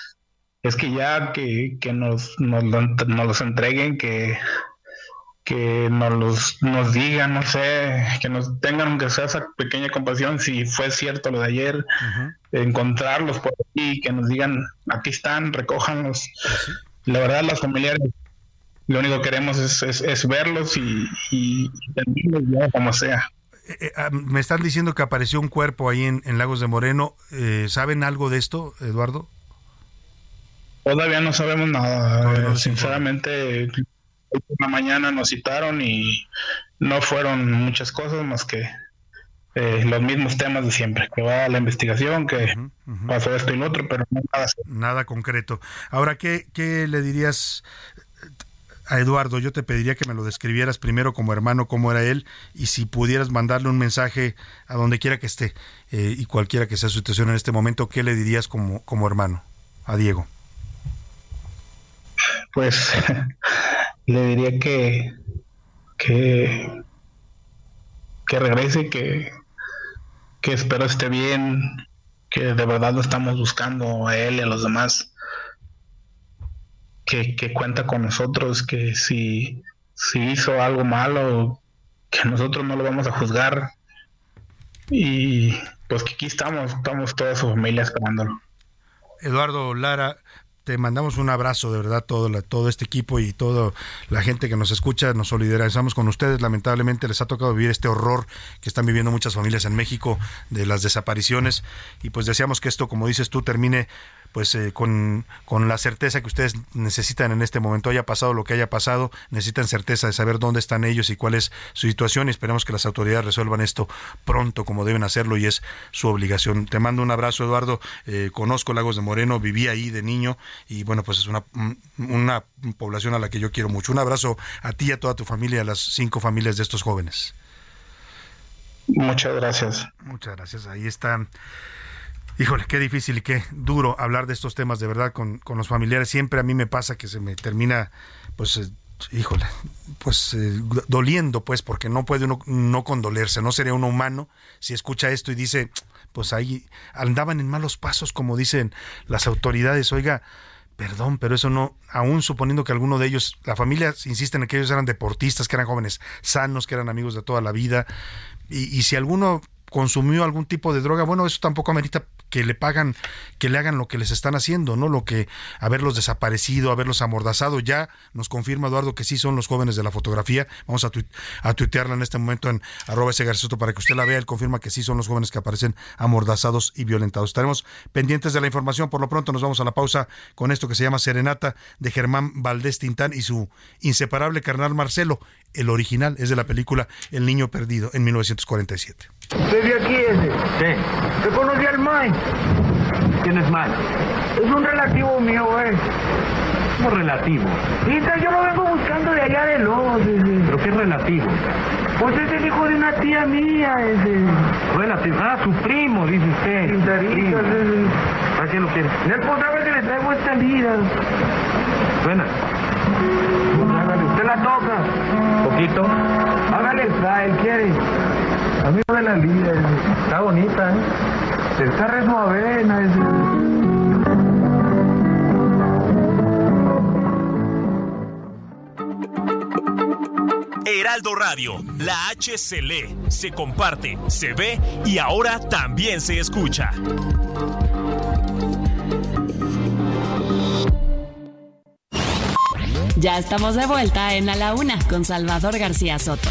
es que ya que, que nos, nos, lo- nos los entreguen, que, que nos los nos digan, no sé, que nos tengan aunque sea esa pequeña compasión si fue cierto lo de ayer, encontrarlos por aquí, que nos digan, aquí están, recójanlos. La verdad, las familiares, lo único que queremos es, es, es verlos y, y, y tenerlos ya como sea. Eh, eh, me están diciendo que apareció un cuerpo ahí en, en Lagos de Moreno. Eh, ¿Saben algo de esto, Eduardo? Todavía no sabemos nada. eh, sinceramente, la mañana nos citaron y no fueron muchas cosas más que eh, los mismos temas de siempre, que va a la investigación, que pasó esto y lo otro, pero no nada. Nada concreto. Ahora, ¿qué, qué le dirías? A Eduardo, yo te pediría que me lo describieras primero como hermano, cómo era él, y si pudieras mandarle un mensaje a donde quiera que esté eh, y cualquiera que sea su situación en este momento, ¿qué le dirías como, como hermano a Diego? Pues le diría que, que, que regrese, que, que espero esté bien, que de verdad lo estamos buscando a él y a los demás que, cuenta con nosotros, que si, si hizo algo malo, que nosotros no lo vamos a juzgar. Y pues que aquí estamos, estamos toda su familia esperándolo. Eduardo Lara, te mandamos un abrazo, de verdad, todo, todo este equipo y toda la gente que nos escucha, nos solidarizamos con ustedes. Lamentablemente les ha tocado vivir este horror que están viviendo muchas familias en México de las desapariciones y pues deseamos que esto, como dices tú, termine pues eh, con, con, la certeza que ustedes necesitan en este momento, haya pasado lo que haya pasado, necesitan certeza de saber dónde están ellos y cuál es su situación y esperamos que las autoridades resuelvan esto pronto como deben hacerlo y es su obligación. Te mando un abrazo Eduardo, eh, conozco Lagos de Moreno, viví ahí de niño y bueno pues es una, una población a la que yo quiero mucho. Un abrazo a ti y a toda tu familia, a las cinco familias de estos jóvenes. Muchas gracias. Muchas gracias. Ahí están. Híjole, qué difícil y qué duro hablar de estos temas de verdad con, los familiares. Siempre a mí me pasa que se me termina, pues, eh, híjole, pues eh, doliendo, pues, porque no puede uno no condolerse. No sería uno humano si escucha esto y dice, pues ahí andaban en malos pasos, como dicen las autoridades. Oiga, perdón, pero eso no, aún suponiendo que alguno de ellos, la familia insiste en que ellos eran deportistas, que eran jóvenes sanos, que eran amigos de toda la vida, y si alguno consumió algún tipo de droga, bueno, eso tampoco amerita que le pagan, que le hagan lo que les están haciendo, ¿no? Lo que haberlos desaparecido, haberlos amordazado, ya nos confirma Eduardo que sí son los jóvenes de la fotografía. Vamos a, a tuitearla en este momento en arroba ese para que usted la vea. Él confirma que sí son los jóvenes que aparecen amordazados y violentados. Estaremos pendientes de la información. Por lo pronto nos vamos a la pausa con esto que se llama Serenata de Germán Valdés Tintán y su inseparable carnal Marcelo. El original es de la película El Niño Perdido en 1947. ¿Usted aquí ese? Sí. ¿Te conocía al Mike? ¿Quién es Mike? Es un relativo mío, güey. ¿Cómo relativo? Sí, yo lo vengo buscando de allá de Lobos, ese. ¿Pero qué relativo? Pues es el hijo de una tía mía, ese. Relativo. Ah, su primo, dice usted. Pintaritas, ese. ¿Para qué lo quiere? Es pues sabe que le traigo esta lira. Buena. Hágale, usted la toca. ¿Poquito? Hágale, él quiere. Amigo de la lira, está bonita, ¿eh? Está re suavena, Heraldo Radio, la H se lee, se comparte, se ve y ahora también se escucha. Ya estamos de vuelta en A la Una con Salvador García Soto.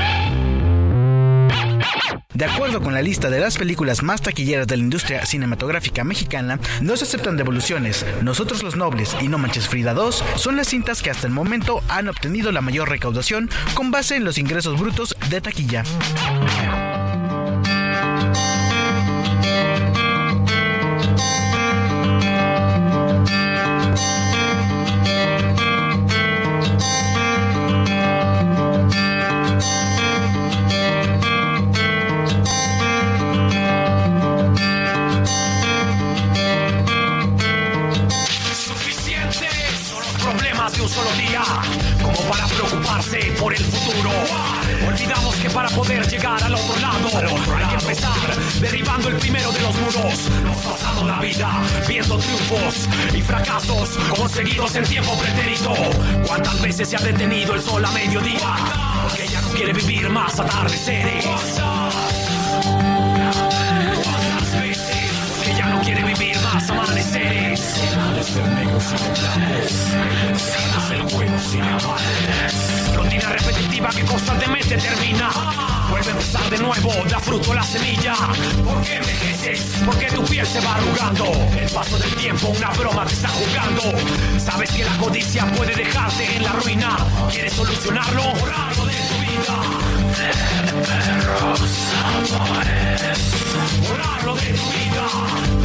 De acuerdo con la lista de las películas más taquilleras de la industria cinematográfica mexicana, no se aceptan devoluciones. Nosotros los Nobles y No Manches Frida 2 son las cintas que hasta el momento han obtenido la mayor recaudación con base en los ingresos brutos de taquilla. Poder llegar al otro lado, hay que empezar derribando el primero de los muros. Nos pasamos la vida viendo triunfos y fracasos conseguidos en tiempo pretérito. ¿Cuántas veces se ha detenido el sol a mediodía? Porque ella no quiere vivir más atardeceres. ¿Cuántas veces? Porque ella no quiere vivir más amaneceres. De ser negros y blancos, de ser buenos y Rutina repetitiva que constantemente termina. Vuelve a empezar de nuevo, da fruto la semilla. ¿Por qué envejeces? Porque tu piel se va arrugando. El paso del tiempo, una broma te está jugando. Sabes que la codicia puede dejarte en la ruina. ¿Quieres solucionarlo? Borrarlo de tu vida. Perros amores. Borrarlo de tu vida.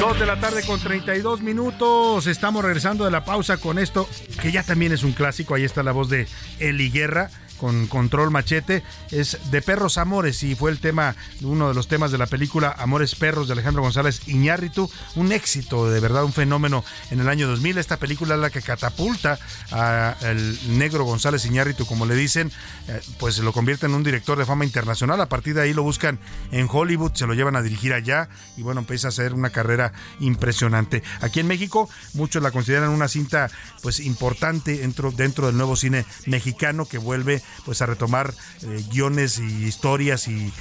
Dos de la tarde con 32 minutos. Estamos regresando de la pausa con esto, que ya también es un clásico. Ahí está la voz de Eli Guerra con Control Machete. Es de Perros Amores y fue el tema, uno de los temas de la película Amores Perros de Alejandro González Iñárritu. Un éxito, de verdad, un fenómeno en el año 2000. Esta película es la que catapulta al negro González Iñárritu, como le dicen, eh, pues lo convierte en un director de fama internacional. A partir de ahí lo buscan en Hollywood, se lo llevan a dirigir allá y bueno, empieza a hacer una carrera impresionante. Aquí en México, muchos la consideran una cinta pues importante dentro, dentro del nuevo cine mexicano que vuelve pues a retomar eh, guiones y historias y,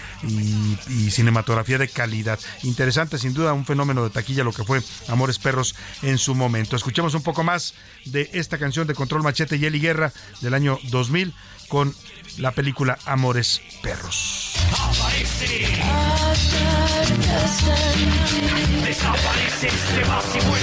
cinematografía de calidad. Interesante, sin duda, un fenómeno de taquilla lo que fue Amores Perros en su momento. Escuchemos un poco más de esta canción de Control Machete y Eli Guerra del año 2000 con la película Amores Perros. Y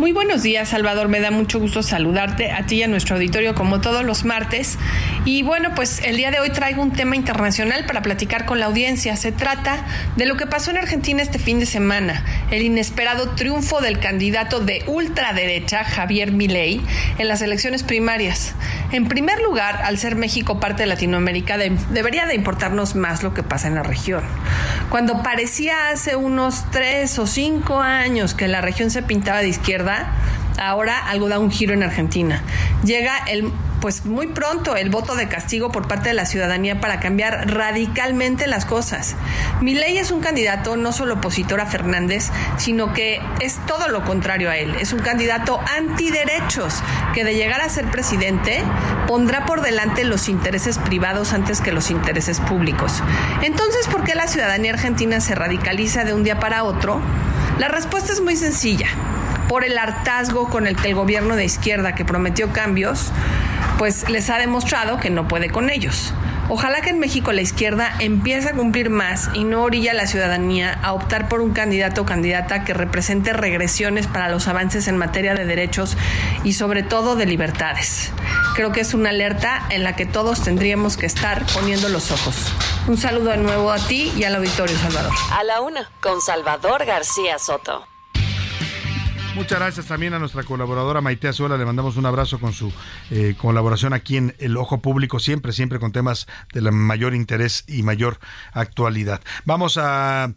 Muy buenos días, Salvador. Me da mucho gusto saludarte a ti y a nuestro auditorio como todos los martes. Y bueno, pues el día de hoy traigo un tema internacional para platicar con la audiencia. Se trata de lo que pasó en Argentina este fin de semana, el inesperado triunfo del candidato de ultraderecha Javier Milei en las elecciones primarias. En primer lugar, al ser México parte de Latinoamérica, de- debería de importarnos más lo que pasa en la región. Cuando parecía hace unos tres o cinco años que la región se pintaba de izquierda, ahora algo da un giro en Argentina. Llega el pues muy pronto el voto de castigo por parte de la ciudadanía para cambiar radicalmente las cosas. Milei es un candidato no solo opositor a Fernández, sino que es todo lo contrario a él. Es un candidato antiderechos que de llegar a ser presidente pondrá por delante los intereses privados antes que los intereses públicos. Entonces, ¿por qué la ciudadanía argentina se radicaliza de un día para otro? La respuesta es muy sencilla por el hartazgo con el que el gobierno de izquierda que prometió cambios, pues les ha demostrado que no puede con ellos. Ojalá que en México la izquierda empiece a cumplir más y no orilla a la ciudadanía a optar por un candidato o candidata que represente regresiones para los avances en materia de derechos y sobre todo de libertades. Creo que es una alerta en la que todos tendríamos que estar poniendo los ojos. Un saludo de nuevo a ti y al auditorio, Salvador. A la una, con Salvador García Soto. Muchas gracias también a nuestra colaboradora Maite Azuela. Le mandamos un abrazo con su eh, colaboración aquí en El Ojo Público, siempre, siempre con temas de mayor interés y mayor actualidad. Vamos a,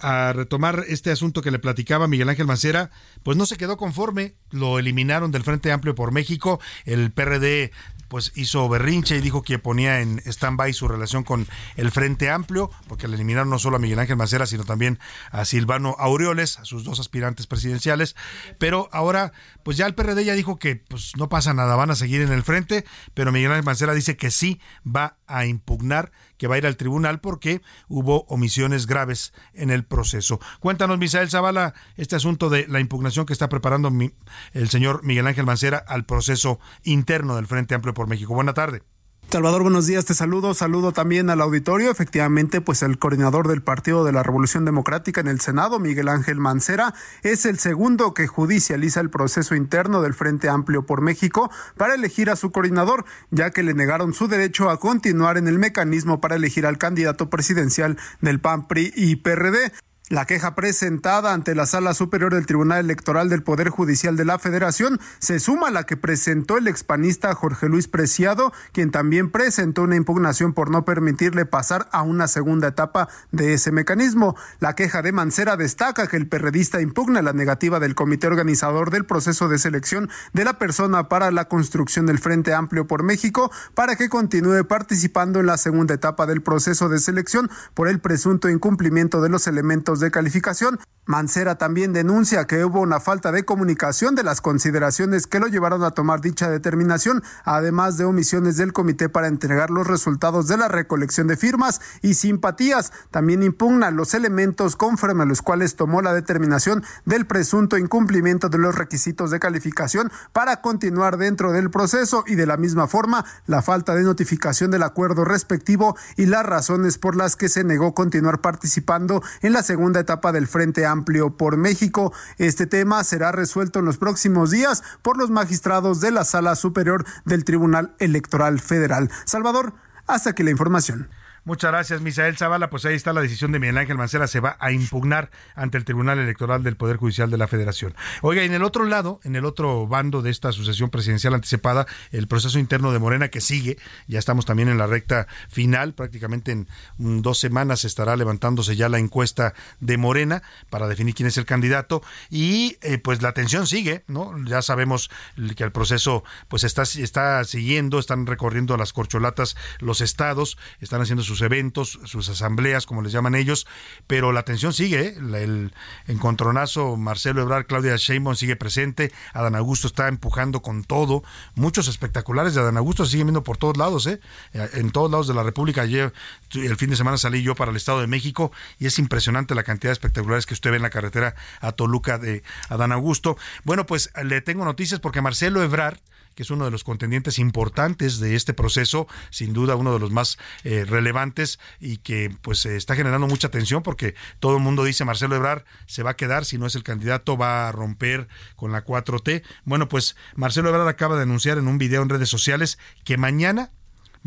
a retomar este asunto que le platicaba Miguel Ángel Mancera. Pues no se quedó conforme, lo eliminaron del Frente Amplio por México. El PRD pues hizo berrinche y dijo que ponía en stand-by su relación con el Frente Amplio, porque le eliminaron no solo a Miguel Ángel Mancera, sino también a Silvano Aureoles, a sus dos aspirantes presidenciales. Pero ahora, pues ya el PRD ya dijo que pues no pasa nada, van a seguir en el frente, pero Miguel Ángel Mancera dice que sí va a impugnar, que va a ir al tribunal porque hubo omisiones graves en el proceso. Cuéntanos, Misael Zavala, este asunto de la impugnación que está preparando mi- el señor Miguel Ángel Mancera al proceso interno del Frente Amplio por México. Buena tarde. Salvador, buenos días, te saludo, saludo también al auditorio. Efectivamente, pues el coordinador del Partido de la Revolución Democrática en el Senado, Miguel Ángel Mancera, es el segundo que judicializa el proceso interno del Frente Amplio por México para elegir a su coordinador, ya que le negaron su derecho a continuar en el mecanismo para elegir al candidato presidencial del PAN, PRI y PRD. La queja presentada ante la Sala Superior del Tribunal Electoral del Poder Judicial de la Federación se suma a la que presentó el expanista Jorge Luis Preciado, quien también presentó una impugnación por no permitirle pasar a una segunda etapa de ese mecanismo. La queja de Mancera destaca que el perredista impugna la negativa del comité organizador del proceso de selección de la persona para la construcción del Frente Amplio por México para que continúe participando en la segunda etapa del proceso de selección por el presunto incumplimiento de los elementos de calificación. Mancera también denuncia que hubo una falta de comunicación de las consideraciones que lo llevaron a tomar dicha determinación, además de omisiones del comité para entregar los resultados de la recolección de firmas y simpatías. También impugna los elementos conforme a los cuales tomó la determinación del presunto incumplimiento de los requisitos de calificación para continuar dentro del proceso y de la misma forma la falta de notificación del acuerdo respectivo y las razones por las que se negó continuar participando en la segunda etapa del Frente Amplio por México. Este tema será resuelto en los próximos días por los magistrados de la Sala Superior del Tribunal Electoral Federal. Salvador, hasta aquí la información. Muchas gracias, Misael Zavala. Pues ahí está la decisión de Miguel Ángel Mancera. Se va a impugnar ante el Tribunal Electoral del Poder Judicial de la Federación. Oiga, en el otro lado, en el otro bando de esta sucesión presidencial anticipada, el proceso interno de Morena que sigue. Ya estamos también en la recta final. Prácticamente en dos semanas estará levantándose ya la encuesta de Morena para definir quién es el candidato. Y eh, pues la tensión sigue, ¿no? Ya sabemos que el proceso pues está, está siguiendo, están recorriendo las corcholatas los estados, están haciendo sus eventos, sus asambleas, como les llaman ellos, pero la tensión sigue, ¿eh? el encontronazo Marcelo Ebrard, Claudia Sheinbaum sigue presente, Adán Augusto está empujando con todo, muchos espectaculares de Adán Augusto se siguen viendo por todos lados, ¿eh? en todos lados de la República. Ayer, el fin de semana salí yo para el Estado de México y es impresionante la cantidad de espectaculares que usted ve en la carretera a Toluca de Adán Augusto. Bueno, pues le tengo noticias porque Marcelo Ebrard que es uno de los contendientes importantes de este proceso, sin duda uno de los más eh, relevantes y que pues está generando mucha atención porque todo el mundo dice Marcelo Ebrard se va a quedar, si no es el candidato va a romper con la 4T. Bueno, pues Marcelo Ebrard acaba de anunciar en un video en redes sociales que mañana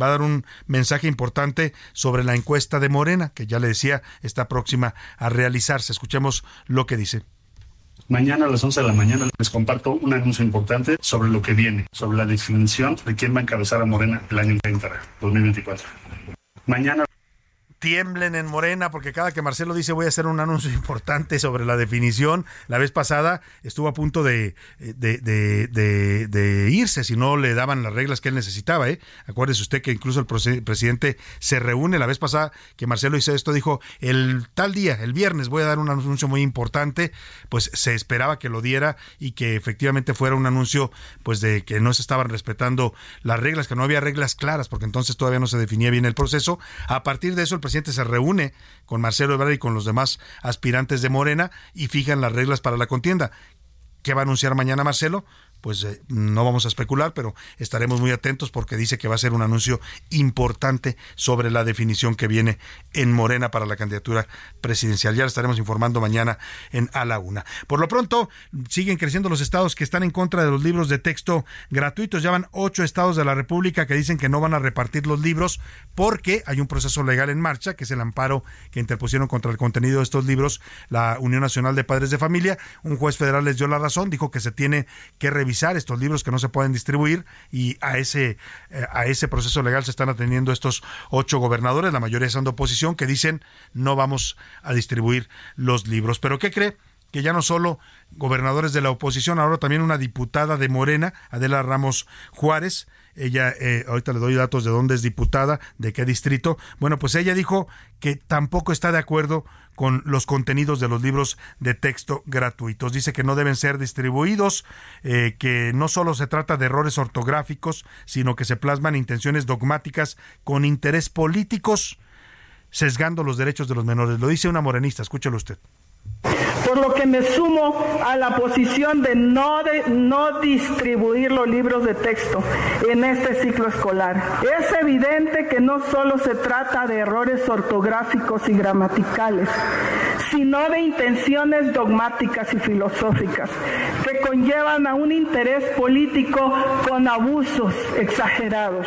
va a dar un mensaje importante sobre la encuesta de Morena, que ya le decía, está próxima a realizarse. Escuchemos lo que dice. Mañana a las 11 de la mañana les comparto un anuncio importante sobre lo que viene, sobre la definición de quién va a encabezar a Morena el año 30, 2024. Mañana tiemblen en Morena, porque cada que Marcelo dice voy a hacer un anuncio importante sobre la definición, la vez pasada estuvo a punto de, de, irse si no le daban las reglas que él necesitaba. ¿eh? Acuérdese usted que incluso el presidente se reúne la vez pasada que Marcelo hizo esto, dijo el tal día, el viernes, voy a dar un anuncio muy importante, pues se esperaba que lo diera y que efectivamente fuera un anuncio pues de que no se estaban respetando las reglas, que no había reglas claras, porque entonces todavía no se definía bien el proceso. A partir de eso el presidente se reúne con Marcelo Ebrard y con los demás aspirantes de Morena y fijan las reglas para la contienda. ¿Qué va a anunciar mañana Marcelo? Pues eh, no vamos a especular, pero estaremos muy atentos porque dice que va a ser un anuncio importante sobre la definición que viene en Morena para la candidatura presidencial. Ya estaremos informando mañana en A la Una. Por lo pronto, siguen creciendo los estados que están en contra de los libros de texto gratuitos. Ya van ocho estados de la República que dicen que no van a repartir los libros porque hay un proceso legal en marcha, que es el amparo que interpusieron contra el contenido de estos libros la Unión Nacional de Padres de Familia. Un juez federal les dio la razón, dijo que se tiene que revisar estos libros que no se pueden distribuir y a ese, eh, a ese proceso legal se están atendiendo estos ocho gobernadores, la mayoría son de oposición, que dicen no vamos a distribuir los libros. Pero ¿qué cree? que ya no solo gobernadores de la oposición, ahora también una diputada de Morena, Adela Ramos Juárez, ella, eh, ahorita le doy datos de dónde es diputada, de qué distrito. Bueno, pues ella dijo que tampoco está de acuerdo con los contenidos de los libros de texto gratuitos. Dice que no deben ser distribuidos, eh, que no solo se trata de errores ortográficos, sino que se plasman intenciones dogmáticas con interés políticos, sesgando los derechos de los menores. Lo dice una morenista, escúchelo usted por lo que me sumo a la posición de no, no distribuir los libros de texto en este ciclo escolar. Es evidente que no solo se trata de errores ortográficos y gramaticales, sino de intenciones dogmáticas y filosóficas que conllevan a un interés político con abusos exagerados.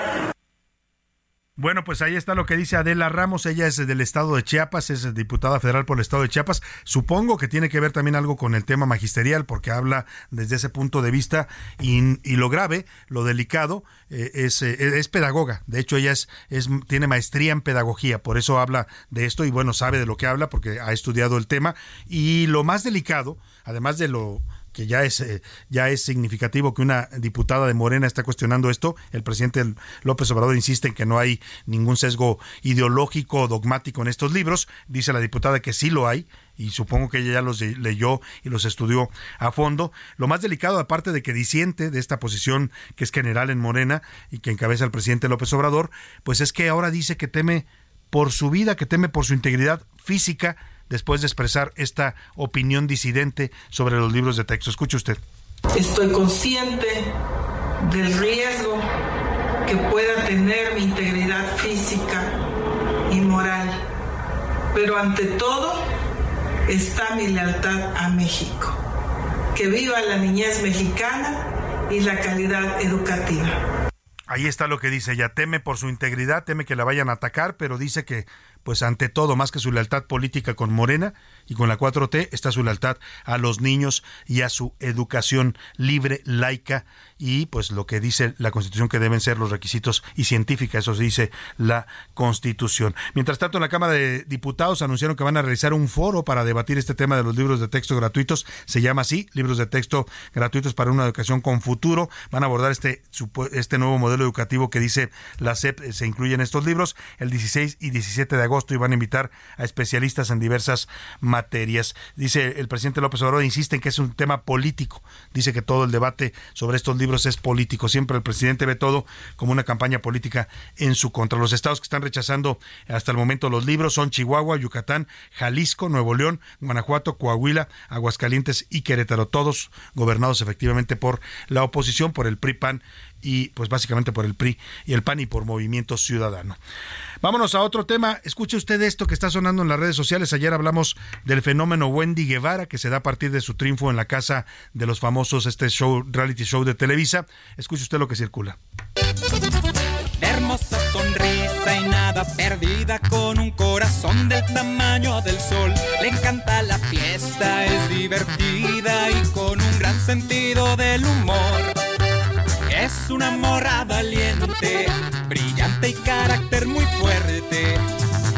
Bueno, pues ahí está lo que dice Adela Ramos. Ella es del estado de Chiapas, es diputada federal por el estado de Chiapas. Supongo que tiene que ver también algo con el tema magisterial, porque habla desde ese punto de vista y, lo grave, lo delicado, eh, es, eh, es, pedagoga. De hecho, ella es, es, tiene maestría en pedagogía, por eso habla de esto y bueno, sabe de lo que habla porque ha estudiado el tema. Y lo más delicado, además de lo que ya es, eh, ya es significativo que una diputada de Morena está cuestionando esto. El presidente López Obrador insiste en que no hay ningún sesgo ideológico o dogmático en estos libros. Dice la diputada que sí lo hay y supongo que ella ya los leyó y los estudió a fondo. Lo más delicado, aparte de que disiente de esta posición que es general en Morena y que encabeza el presidente López Obrador, pues es que ahora dice que teme por su vida, que teme por su integridad física después de expresar esta opinión disidente sobre los libros de texto. Escuche usted. Estoy consciente del riesgo que pueda tener mi integridad física y moral, pero ante todo está mi lealtad a México. Que viva la niñez mexicana y la calidad educativa. Ahí está lo que dice ella, teme por su integridad, teme que la vayan a atacar, pero dice que pues ante todo, más que su lealtad política con Morena y con la 4T, está su lealtad a los niños y a su educación libre, laica y pues lo que dice la Constitución que deben ser los requisitos y científica, eso dice la Constitución. Mientras tanto, en la Cámara de Diputados anunciaron que van a realizar un foro para debatir este tema de los libros de texto gratuitos, se llama así, libros de texto gratuitos para una educación con futuro, van a abordar este, este nuevo modelo educativo que dice la SEP eh, se incluye en estos libros el 16 y 17 de agosto y van a invitar a especialistas en diversas. Dice el presidente López Obrador, insiste en que es un tema político, dice que todo el debate sobre estos libros es político. Siempre el presidente ve todo como una campaña política en su contra. Los estados que están rechazando hasta el momento los libros son Chihuahua, Yucatán, Jalisco, Nuevo León, Guanajuato, Coahuila, Aguascalientes y Querétaro. Todos gobernados efectivamente por la oposición, por el PRI-PAN y pues básicamente por el PRI y el PAN y por Movimiento Ciudadano. Vámonos a otro tema. Escuche usted esto que está sonando en las redes sociales. Ayer hablamos del fenómeno Wendy Guevara que se da a partir de su triunfo en la casa de los famosos, este show, reality show de Televisa. Escuche usted lo que circula. Hermosa sonrisa y nada perdida con un corazón del tamaño del sol. Le encanta la fiesta, es divertida y con un gran sentido del humor es una morra valiente, brillante y carácter muy fuerte.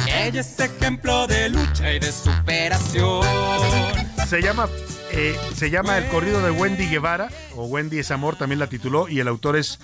Ella es ejemplo de lucha y de superación. Se llama eh, se llama El corrido de Wendy Guevara, o Wendy es amor, también la tituló, y el autor es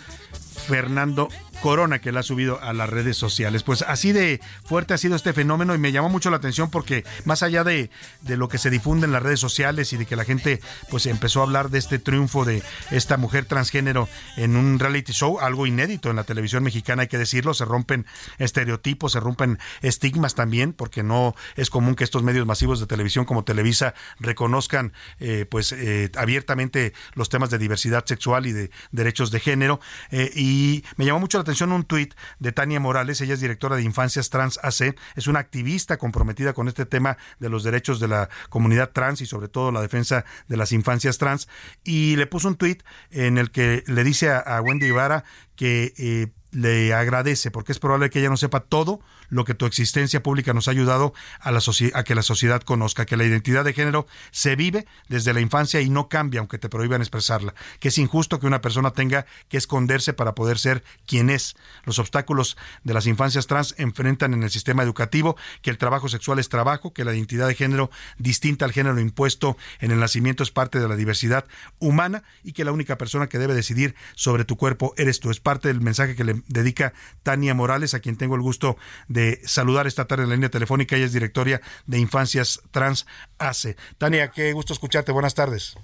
Fernando Corona que la ha subido a las redes sociales. Pues así de fuerte ha sido este fenómeno y me llamó mucho la atención porque más allá de, de, lo que se difunde en las redes sociales y de que la gente pues empezó a hablar de este triunfo de esta mujer transgénero en un reality show, algo inédito en la televisión mexicana, hay que decirlo, se rompen estereotipos, se rompen estigmas también, porque no es común que estos medios masivos de televisión como Televisa reconozcan eh, pues eh, abiertamente los temas de diversidad sexual y de derechos de género. Eh, y me llamó mucho la atención un tuit de Tania Morales, ella es directora de Infancias Trans AC, es una activista comprometida con este tema de los derechos de la comunidad trans y sobre todo la defensa de las infancias trans, y le puso un tuit en el que le dice a, Wendy Ibarra que eh, le agradece, porque es probable que ella no sepa todo lo que tu existencia pública nos ha ayudado a, la a que la sociedad conozca, que la identidad de género se vive desde la infancia y no cambia aunque te prohíban expresarla, que es injusto que una persona tenga que esconderse para poder ser quien es. Los obstáculos de las infancias trans enfrentan en el sistema educativo, que el trabajo sexual es trabajo, que la identidad de género distinta al género impuesto en el nacimiento es parte de la diversidad humana y que la única persona que debe decidir sobre tu cuerpo eres tú. Es parte del mensaje que le dedica Tania Morales, a quien tengo el gusto de saludar esta tarde en la línea telefónica. Ella es directora de Infancias Trans ACE. Tania, qué gusto escucharte. Buenas tardes.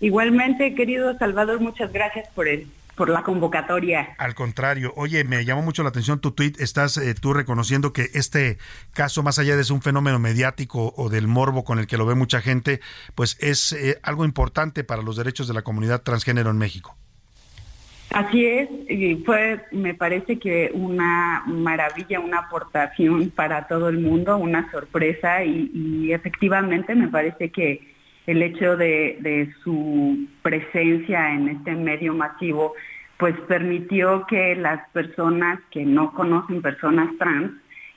Igualmente, querido Salvador, muchas gracias por el por la convocatoria. Al contrario, oye, me llamó mucho la atención tu tweet. Estás eh, tú reconociendo que este caso, más allá de ser un fenómeno mediático o del morbo con el que lo ve mucha gente, pues es eh, algo importante para los derechos de la comunidad transgénero en México. Así es, fue, me parece que una maravilla, una aportación para todo el mundo, una sorpresa y, efectivamente me parece que el hecho de, su presencia en este medio masivo pues permitió que las personas que no conocen personas trans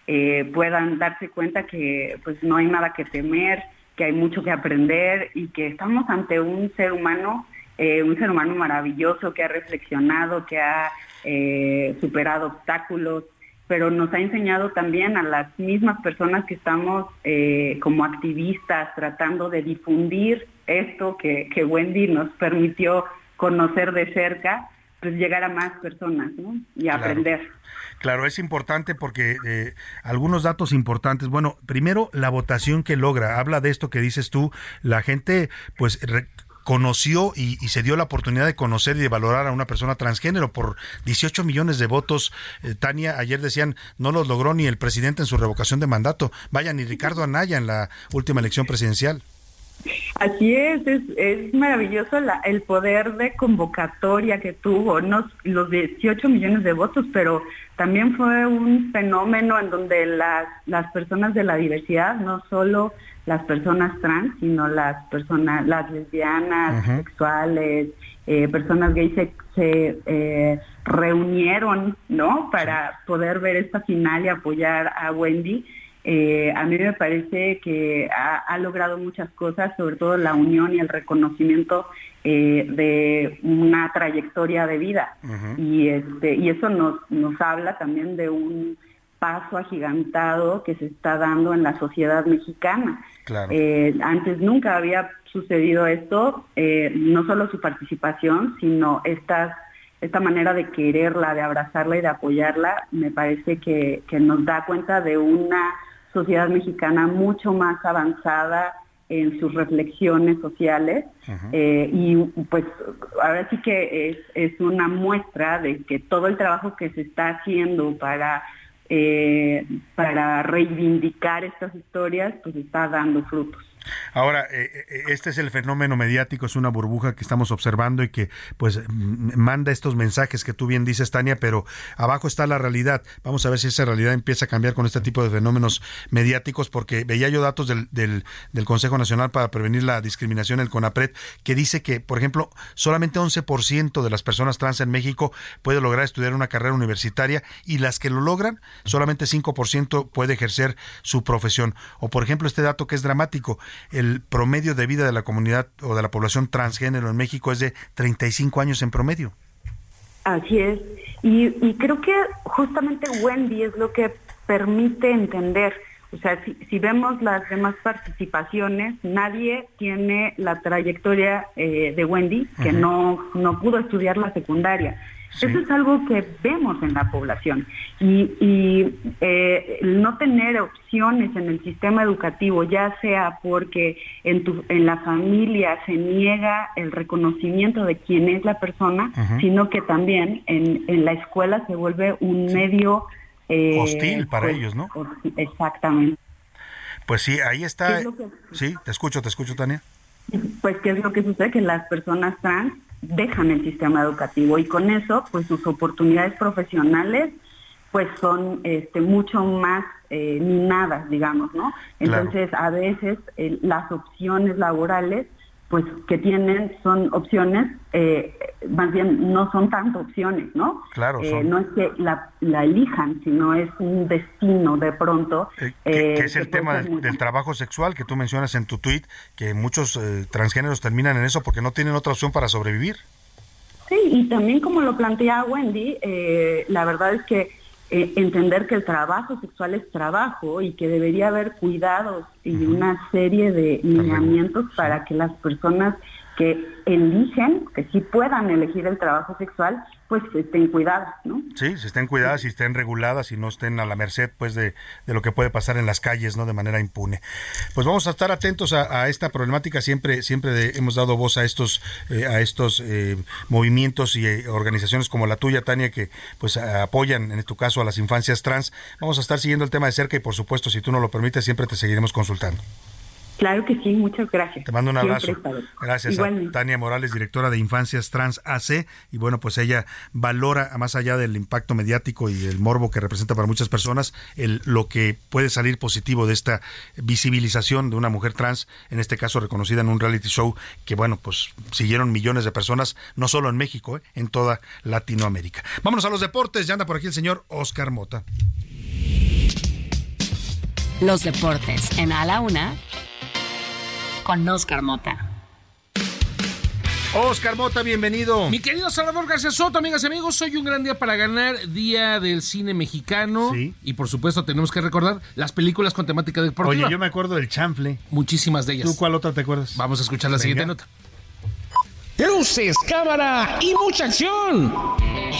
eh, puedan darse cuenta que pues no hay nada que temer, que hay mucho que aprender y que estamos ante un ser humano, eh, un ser humano maravilloso que ha reflexionado, que ha eh, superado obstáculos, pero nos ha enseñado también a las mismas personas que estamos como activistas tratando de difundir esto que, que Wendy nos permitió conocer de cerca, pues llegar a más personas ¿no? y aprender. Claro, es importante porque eh, algunos datos importantes. Bueno, primero la votación que logra. Habla de esto que dices tú. La gente, pues, conoció y, se dio la oportunidad de conocer y de valorar a una persona transgénero por 18 millones de votos. Eh, Tania, ayer decían, no los logró ni el presidente en su revocación de mandato. Vaya, ni Ricardo Anaya en la última elección presidencial. Así es, es, maravilloso el poder de convocatoria que tuvo, no, los 18 millones de votos, pero también fue un fenómeno en donde las, las personas de la diversidad, no solo las personas trans, sino las personas, las lesbianas, sexuales, eh, personas gays se, eh, reunieron, ¿no? Para poder ver esta final y apoyar a Wendy. Eh, a mí me parece que ha, logrado muchas cosas, sobre todo la unión y el reconocimiento eh, de una trayectoria de vida. y, este, y eso nos, nos habla también de un paso agigantado que se está dando en la sociedad mexicana. Eh, antes nunca había sucedido esto, no solo su participación, sino estas esta manera de quererla, de abrazarla y de apoyarla, me parece que, que nos da cuenta de una sociedad mexicana mucho más avanzada en sus reflexiones sociales eh, y pues ahora sí que es, es, una muestra de que todo el trabajo que se está haciendo para eh, para reivindicar estas historias pues está dando frutos. Ahora, eh, eh, este es el fenómeno mediático, es una burbuja que estamos observando y que pues manda estos mensajes que tú bien dices, Tania, pero abajo está la realidad. Vamos a ver si esa realidad empieza a cambiar con este tipo de fenómenos mediáticos, porque veía yo datos del, del, Consejo Nacional para Prevenir la Discriminación, el CONAPRED, que dice que, por ejemplo, solamente 11% de las personas trans en México puede lograr estudiar una carrera universitaria y las que lo logran, solamente 5% puede ejercer su profesión. O, por ejemplo, este dato que es dramático, el promedio de vida de la comunidad o de la población transgénero en México es de 35 años en promedio. Así es. Y, creo que justamente Wendy es lo que permite entender. O sea, si, vemos las demás participaciones, nadie tiene la trayectoria eh, de Wendy, que no, no pudo estudiar la secundaria. Eso es algo que vemos en la población. Y, eh, no tener opciones en el sistema educativo, ya sea porque en, tu, en la familia se niega el reconocimiento de quién es la persona, sino que también en, en, la escuela se vuelve un medio... Eh, Hostil para pues, ellos, ¿no? Exactamente. Pues sí, ahí está. Sí, te escucho, te escucho, Tania. Pues, ¿qué es lo que sucede? Que las personas trans dejan el sistema educativo y con eso pues sus oportunidades profesionales pues son este, mucho más eh, minadas, digamos, ¿no? Entonces a veces eh, las opciones laborales pues que tienen son opciones, eh, más bien no son tanto opciones, ¿no? Claro. Eh, no es que la, elijan, sino es un destino de pronto. Eh, que, es el tema del, trabajo sexual que tú mencionas en tu tweet, que muchos transgéneros terminan en eso porque no tienen otra opción para sobrevivir. Sí, y también como lo plantea Wendy, la verdad es que eh, entender que el trabajo sexual es trabajo y que debería haber cuidados y una serie de lineamientos para que las personas que eligen, que sí puedan elegir el trabajo sexual, pues estén cuidadas, ¿no? Sí, se estén cuidadas y estén reguladas y no estén a la merced, pues, de, lo que puede pasar en las calles, ¿no? De manera impune. Pues vamos a estar atentos a, esta problemática. Siempre, siempre hemos dado voz a estos, eh, a estos eh, movimientos y eh, organizaciones como la tuya, Tania, que pues apoyan, en tu caso, a las infancias trans. Vamos a estar siguiendo el tema de cerca y, por supuesto, si tú no lo permites, siempre te seguiremos consultando. Claro que sí, muchas gracias. Te mando un abrazo. Siempre. Gracias Igualmente. a Tania Morales, directora de Infancias Trans AC. Y bueno, pues ella valora, más allá del impacto mediático y el morbo que representa para muchas personas, el, lo que puede salir positivo de esta visibilización de una mujer trans, en este caso reconocida en un reality show que, bueno, pues siguieron millones de personas, no solo en México, eh, en toda Latinoamérica. Vámonos a los deportes. Ya anda por aquí el señor Oscar Mota. Los deportes en A la Una con Oscar Mota. Oscar Mota, bienvenido. Mi querido Salvador García Soto, amigas y amigos, hoy un gran día para ganar, Día del Cine Mexicano. Y por supuesto tenemos que recordar las películas con temática deportiva. Oye, yo me acuerdo del chanfle. Muchísimas de ellas. ¿Tú cuál otra te acuerdas? Vamos a escuchar la Venga. siguiente nota. Luces, cámara y mucha acción.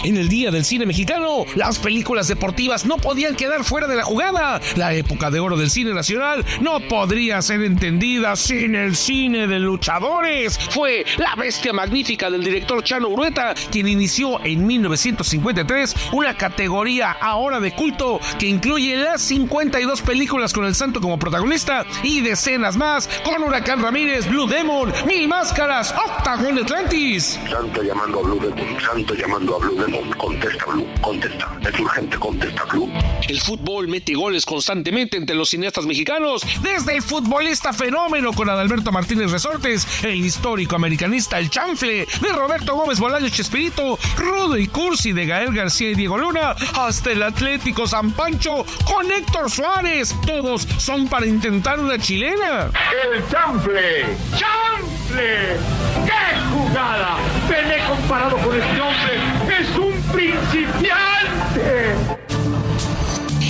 En el Día del Cine Mexicano, las películas deportivas no podían quedar fuera de la jugada. La época de oro del cine nacional no podría ser entendida sin el cine de luchadores. Fue La Bestia Magnífica del director Chano Urueta quien inició en 1953 una categoría ahora de culto que incluye las 52 películas con el santo como protagonista y decenas más con Huracán Ramírez, Blue Demon, Mil Máscaras, Octagon Atlantis. Santo llamando a Blue Demon, Santo llamando a Blue Demon, contesta Blue, contesta, es urgente, contesta Blue. El fútbol mete goles constantemente entre los cineastas mexicanos, desde el futbolista fenómeno con Adalberto Martínez Resortes, el histórico americanista El Chanfle, de Roberto Gómez Bolaño Chespirito, Rudo y Cursi de Gael García y Diego Luna, hasta el Atlético San Pancho con Héctor Suárez. Todos son para intentar una chilena. El chanfle, chanfle, qué jugada. Pelé comparado con este hombre es un principiante.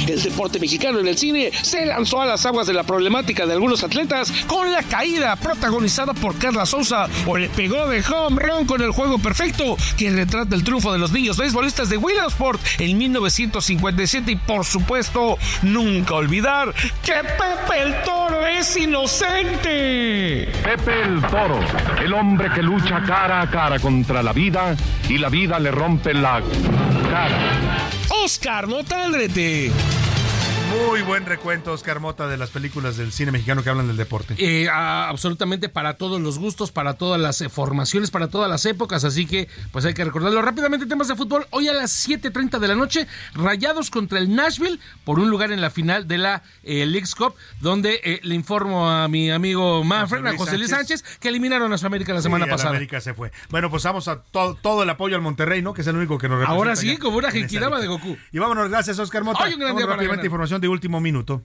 El deporte mexicano en el cine se lanzó a las aguas de la problemática de algunos atletas con la caída protagonizada por Carla Souza o le pegó de home run con el juego perfecto que retrata el triunfo de los niños beisbolistas de Williamsport en 1957 y por supuesto nunca olvidar que Pepe el Toro es inocente. Pepe el Toro, el hombre que lucha cara a cara contra la vida y la vida le rompe la cara. Oscar Notaldrete. Muy buen recuento, Oscar Mota, de las películas del cine mexicano que hablan del deporte. Eh, a- absolutamente para todos los gustos, para todas las eh, formaciones, para todas las épocas, así que pues hay que recordarlo rápidamente. Temas de fútbol, hoy a las 7.30 de la noche, Rayados contra el Nashville por un lugar en la final de la eh, Leagues Cup, donde eh, le informo a mi amigo Manfred, a Luis José Luis Sánchez. Sánchez, que eliminaron a su América la semana Sí, a la pasada. América se fue. Bueno, pues vamos a to- todo el apoyo al Monterrey, ¿no? Que es el único que nos representa. Ahora sí, como una genkidama de. Goku. Y vámonos, gracias, Oscar Mota. Hoy un gran día para información último minuto.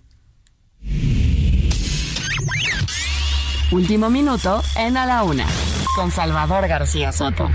Último minuto en A la Una con Salvador García Soto.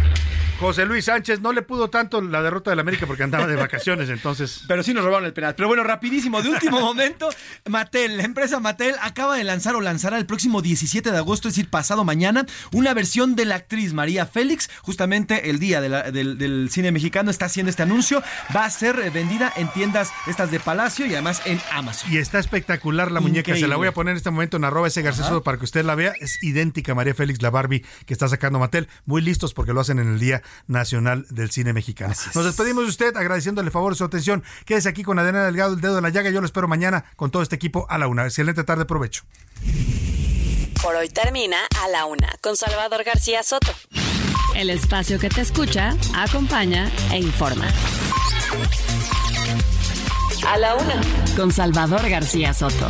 José Luis Sánchez no le pudo tanto la derrota del América porque andaba de vacaciones, entonces. Pero sí nos robaron el penal. Pero bueno, rapidísimo, de último momento, Mattel, la empresa Mattel acaba de lanzar o lanzará el próximo 17 de agosto, es decir, pasado mañana, una versión de la actriz María Félix. Justamente el día de la- del, del cine mexicano está haciendo este anuncio. Va a ser eh, vendida en tiendas estas de Palacio y además en Amazon. Y está espectacular la muñeca. Se la voy a poner en este momento en arroba ese. Soto para que usted la vea. Es idéntica a María Félix, la Barbie que está sacando Mattel. Muy listos porque lo hacen en el Día Nacional del Cine Mexicano. Nos despedimos de usted agradeciéndole el favor de su atención. Quédese aquí con Adriana Delgado, el dedo de la llaga. Yo lo espero mañana con todo este equipo a la una. Excelente tarde, provecho. Por hoy termina A la Una con Salvador García Soto. El espacio que te escucha, acompaña e informa. A la Una. Con Salvador García Soto.